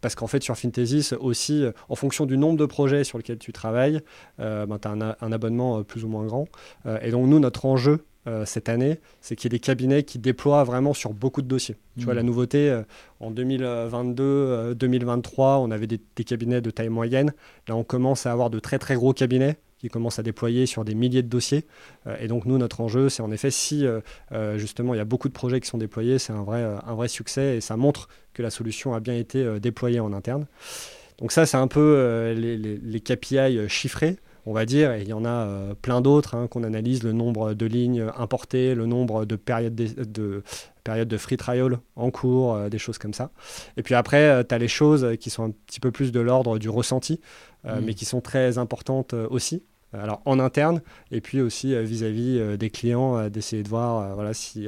parce qu'en fait, sur Fintesis aussi, euh, en fonction du nombre de projets sur lesquels tu travailles, ben, tu as un, abonnement plus ou moins grand. et donc, nous, notre enjeu cette année, c'est qu'il y ait des cabinets qui déploient vraiment sur beaucoup de dossiers. Tu vois, la mmh. nouveauté, en 2022-2023, on avait des, des, cabinets de taille moyenne. Là, on commence à avoir de très très gros cabinets qui commence à déployer sur des milliers de dossiers. Euh, et donc nous, notre enjeu, c'est en effet si euh, euh, justement il y a beaucoup de projets qui sont déployés, c'est un vrai, un vrai succès et ça montre que la solution a bien été déployée en interne. Donc ça, c'est un peu les, les, KPI chiffrés on va dire, et il y en a plein d'autres hein, qu'on analyse, le nombre de lignes importées, le nombre de périodes de, périodes de free trial en cours, des choses comme ça. Et puis après, tu as les choses qui sont un petit peu plus de l'ordre du ressenti, mmh. mais qui sont très importantes aussi. Euh, alors en interne et puis aussi euh, vis-à-vis euh, des clients d'essayer de voir voilà si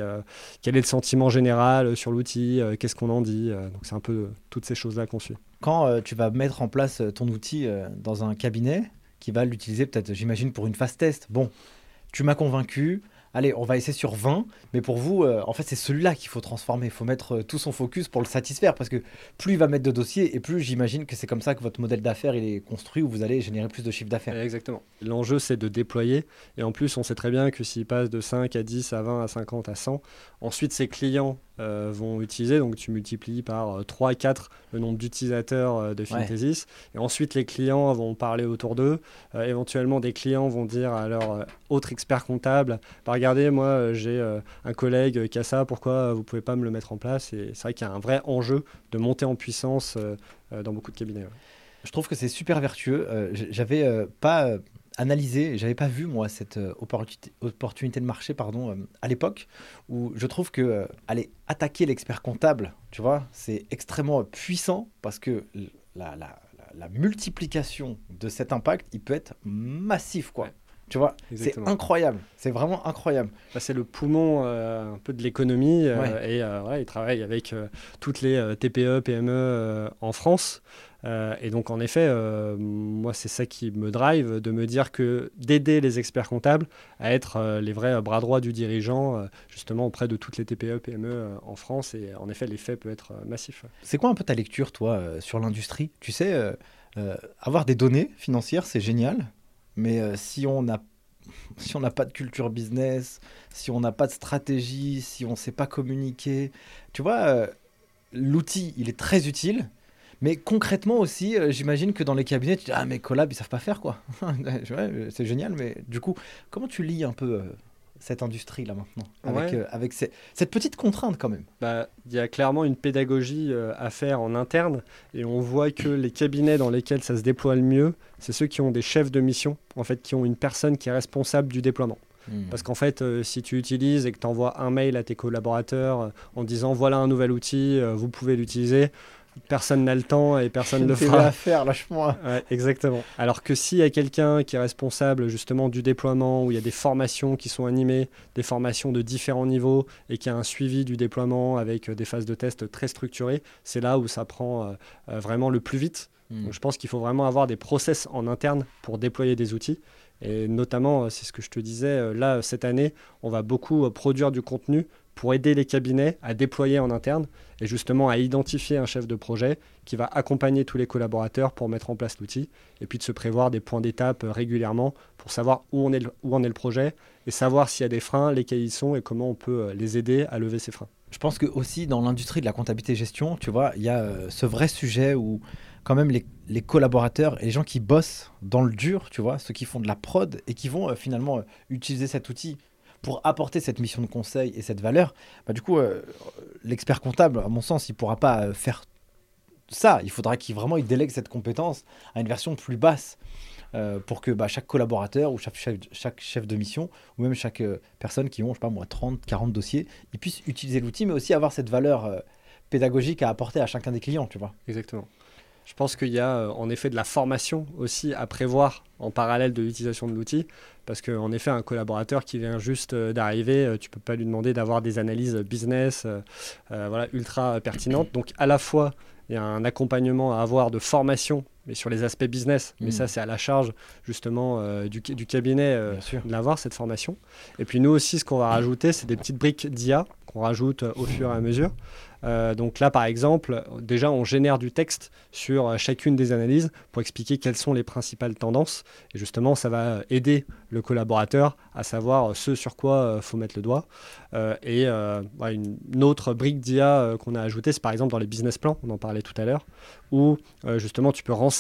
quel est le sentiment général sur l'outil qu'est-ce qu'on en dit donc c'est un peu toutes ces choses là qu'on suit. Quand tu vas mettre en place ton outil dans un cabinet qui va l'utiliser peut-être j'imagine pour une phase test bon tu m'as convaincu allez, on va essayer sur 20, mais pour vous, euh, en fait, c'est celui-là qu'il faut transformer. Il faut mettre euh, tout son focus pour le satisfaire, parce que plus il va mettre de dossiers, et plus j'imagine que c'est comme ça que votre modèle d'affaires il est construit, où vous allez générer plus de chiffre d'affaires. Exactement. L'enjeu, c'est de déployer, et en plus, on sait très bien que s'il passe de 5 à 10 à 20 à 50 à 100, ensuite, ses clients euh, vont utiliser. Donc tu multiplies par 3 et 4 le nombre d'utilisateurs euh, de Fintesis. Et ensuite, les clients vont parler autour d'eux. Euh, éventuellement, des clients vont dire à leur autre expert comptable bah, Regardez, moi, j'ai un collègue qui a ça, pourquoi vous ne pouvez pas me le mettre en place? Et c'est vrai qu'il y a un vrai enjeu de monter en puissance dans beaucoup de cabinets. Je trouve que c'est super vertueux. J'avais pas analysé, j'avais pas vu moi cette euh, opportunité, de marché pardon, euh, à l'époque où je trouve que euh, aller attaquer l'expert comptable, tu vois, c'est extrêmement puissant parce que la, la multiplication de cet impact, il peut être massif, quoi. Ouais. Tu vois, c'est incroyable. C'est vraiment incroyable. Bah, c'est le poumon euh, un peu de l'économie euh, Ouais. et euh, ouais, il travaille avec toutes les TPE, PME en France. Euh, et donc en effet, euh, moi c'est ça qui me drive, de me dire que d'aider les experts comptables à être euh, les vrais bras droits du dirigeant, justement auprès de toutes les TPE, PME en France. Et en effet, l'effet peut être massif. C'est quoi un peu ta lecture, toi, sur l'industrie? Tu sais, avoir des données financières, c'est génial, mais si on n'a si on n'a pas de culture business, si on n'a pas de stratégie, si on ne sait pas communiquer, tu vois, l'outil, il est très utile. Mais concrètement aussi, euh, j'imagine que dans les cabinets, tu dis Ah, mais collab, ils savent pas faire quoi. Ouais, c'est génial, mais du coup, comment tu lis un peu euh, cette industrie là maintenant Avec, Ouais. euh, avec ces- cette petite contrainte quand même? Bah, il y a clairement une pédagogie à faire en interne et on voit que les cabinets dans lesquels ça se déploie le mieux, c'est ceux qui ont des chefs de mission, en fait, qui ont une personne qui est responsable du déploiement. Parce qu'en fait, euh, si tu utilises et que tu envoies un mail à tes collaborateurs euh, en disant voilà un nouvel outil, euh, vous pouvez l'utiliser, personne n'a le temps et personne ne le fera. à faire, lâche-moi. Ouais, exactement. Alors que s'il y a quelqu'un qui est responsable justement du déploiement, où il y a des formations qui sont animées, des formations de différents niveaux, et qui a un suivi du déploiement avec euh, des phases de test très structurées, c'est là où ça prend euh, euh, vraiment le plus vite. Hmm. Donc je pense qu'il faut vraiment avoir des process en interne pour déployer des outils. Et notamment, c'est ce que je te disais, là, cette année, on va beaucoup produire du contenu pour aider les cabinets à déployer en interne et justement à identifier un chef de projet qui va accompagner tous les collaborateurs pour mettre en place l'outil et puis de se prévoir des points d'étape euh, régulièrement pour savoir où, on est où en est le projet et savoir s'il y a des freins, lesquels ils sont et comment on peut euh, les aider à lever ces freins. Je pense que aussi dans l'industrie de la comptabilité gestion, tu vois, il y a euh, ce vrai sujet où quand même les, collaborateurs et les gens qui bossent dans le dur, tu vois, ceux qui font de la prod et qui vont finalement utiliser cet outil pour apporter cette mission de conseil et cette valeur, bah, du coup, euh, l'expert comptable, à mon sens, il pourra pas euh, faire ça. Il faudra qu'il vraiment il délègue cette compétence à une version plus basse euh, pour que bah, chaque collaborateur ou chaque chef, chaque chef de mission ou même chaque personne qui ont, je sais pas moi, 30, 40 dossiers, ils puissent utiliser l'outil, mais aussi avoir cette valeur pédagogique à apporter à chacun des clients, tu vois. Exactement. Je pense qu'il y a euh, en effet de la formation aussi à prévoir en parallèle de l'utilisation de l'outil, parce qu'en effet, un collaborateur qui vient juste euh, d'arriver, euh, tu peux pas lui demander d'avoir des analyses business voilà, ultra pertinentes. Donc à la fois, il y a un accompagnement à avoir de formation, mais sur les aspects business, mais Mm. ça c'est à la charge justement euh, du, du cabinet euh, de l'avoir cette formation. Et puis nous aussi, ce qu'on va rajouter, c'est des petites briques d'IA qu'on rajoute euh, au fur et à mesure. Euh, donc là, par exemple, déjà, on génère du texte sur chacune des analyses pour expliquer quelles sont les principales tendances. Et justement, ça va aider le collaborateur à savoir ce sur quoi il faut mettre le doigt. Euh, et euh, ouais, une, autre brique d'IA qu'on a ajoutée, c'est par exemple dans les business plans, on en parlait tout à l'heure, où justement tu peux renseigner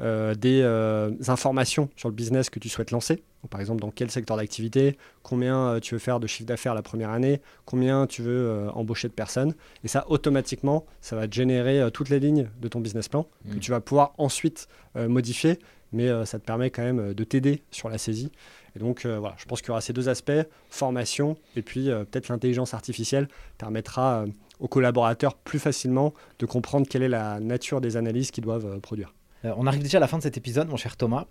euh, des euh, informations sur le business que tu souhaites lancer. Donc, par exemple, dans quel secteur d'activité, combien euh, tu veux faire de chiffre d'affaires la première année, combien tu veux embaucher de personnes. Et ça, automatiquement, ça va te générer toutes les lignes de ton business plan que Mm. tu vas pouvoir ensuite modifier. Mais ça te permet quand même de t'aider sur la saisie. Et donc, voilà, je pense qu'il y aura ces deux aspects, formation et puis peut-être l'intelligence artificielle permettra aux collaborateurs plus facilement de comprendre quelle est la nature des analyses qu'ils doivent produire. Euh, on arrive déjà à la fin de cet épisode, mon cher Thomas.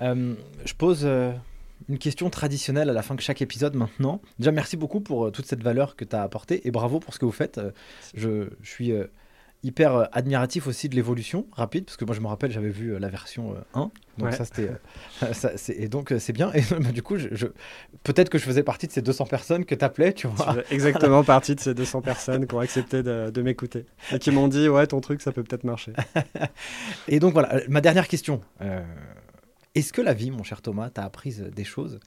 Euh, je pose euh, une question traditionnelle à la fin de chaque épisode maintenant. Déjà, merci beaucoup pour toute cette valeur que tu as apportée et bravo pour ce que vous faites. Je, suis hyper euh, admiratif aussi de l'évolution rapide parce que moi, je me rappelle, j'avais vu euh, la version euh, 1. Donc, Ouais. ça, c'était. euh, et donc, euh, c'est bien. Et bah, du coup, je, je- peut-être que je faisais partie de ces 200 personnes que tu appelais, tu vois. exactement partie de ces 200 personnes qui ont accepté de, de m'écouter et qui m'ont dit Ouais, ton truc, ça peut peut-être marcher. Et donc, voilà, euh, ma dernière question. Euh, Est-ce que la vie, mon cher Thomas, t'a appris euh, des choses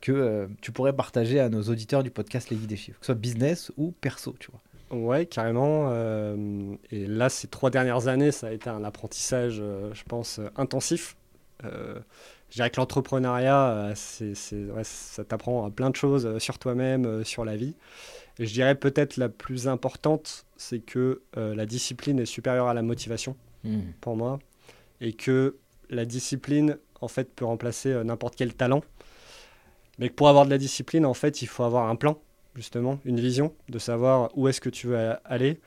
que euh, tu pourrais partager à nos auditeurs du podcast Les Guides des Chiffres, que ce soit business ou perso, tu vois? Ouais, carrément. euh, et là, ces trois dernières années, ça a été un apprentissage, euh, je pense, euh, intensif. Euh, je dirais que l'entrepreneuriat, ouais, ça t'apprend à plein de choses sur toi-même, sur la vie. Et je dirais peut-être la plus importante, c'est que la discipline est supérieure à la motivation pour moi, et que la discipline, en fait, peut remplacer n'importe quel talent. Mais que pour avoir de la discipline, en fait, il faut avoir un plan, justement, une vision, de savoir où est-ce que tu veux a- aller,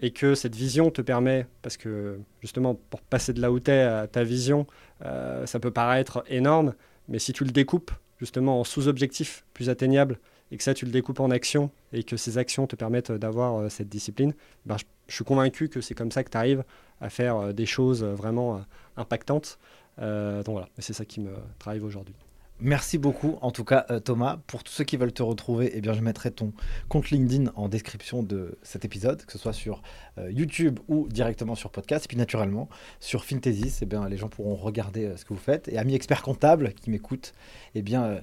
et que cette vision te permet, parce que justement pour passer de là où tu es à ta vision, euh, ça peut paraître énorme, mais si tu le découpes justement en sous-objectifs plus atteignables et que ça tu le découpes en actions et que ces actions te permettent d'avoir euh, cette discipline, ben, je, je, suis convaincu que c'est comme ça que tu arrives à faire euh, des choses vraiment impactantes. donc voilà, c'est ça qui me drive aujourd'hui. Merci beaucoup, en tout cas, euh, Thomas. Pour tous ceux qui veulent te retrouver, eh bien, je mettrai ton compte LinkedIn en description de cet épisode, que ce soit sur euh, YouTube ou directement sur podcast. Et puis, naturellement, sur Finthesis, eh bien, les gens pourront regarder euh, ce que vous faites. Et amis experts comptables qui m'écoutent, eh bien,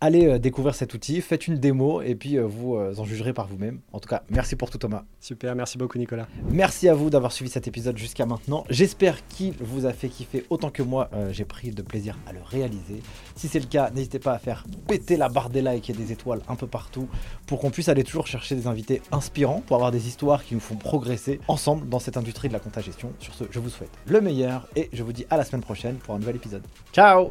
allez euh, découvrir cet outil, faites une démo et puis euh, vous euh, en jugerez par vous-même. En tout cas, merci pour tout Thomas. Super, merci beaucoup Nicolas. Merci à vous d'avoir suivi cet épisode jusqu'à maintenant. J'espère qu'il vous a fait kiffer autant que moi. J'ai pris de plaisir à le réaliser. Si c'est le cas, n'hésitez pas à faire péter la barre des likes et des étoiles un peu partout pour qu'on puisse aller toujours chercher des invités inspirants, pour avoir des histoires qui nous font progresser ensemble dans cette industrie de la compta-gestion. Sur ce, je vous souhaite le meilleur et je vous dis à la semaine prochaine pour un nouvel épisode. Ciao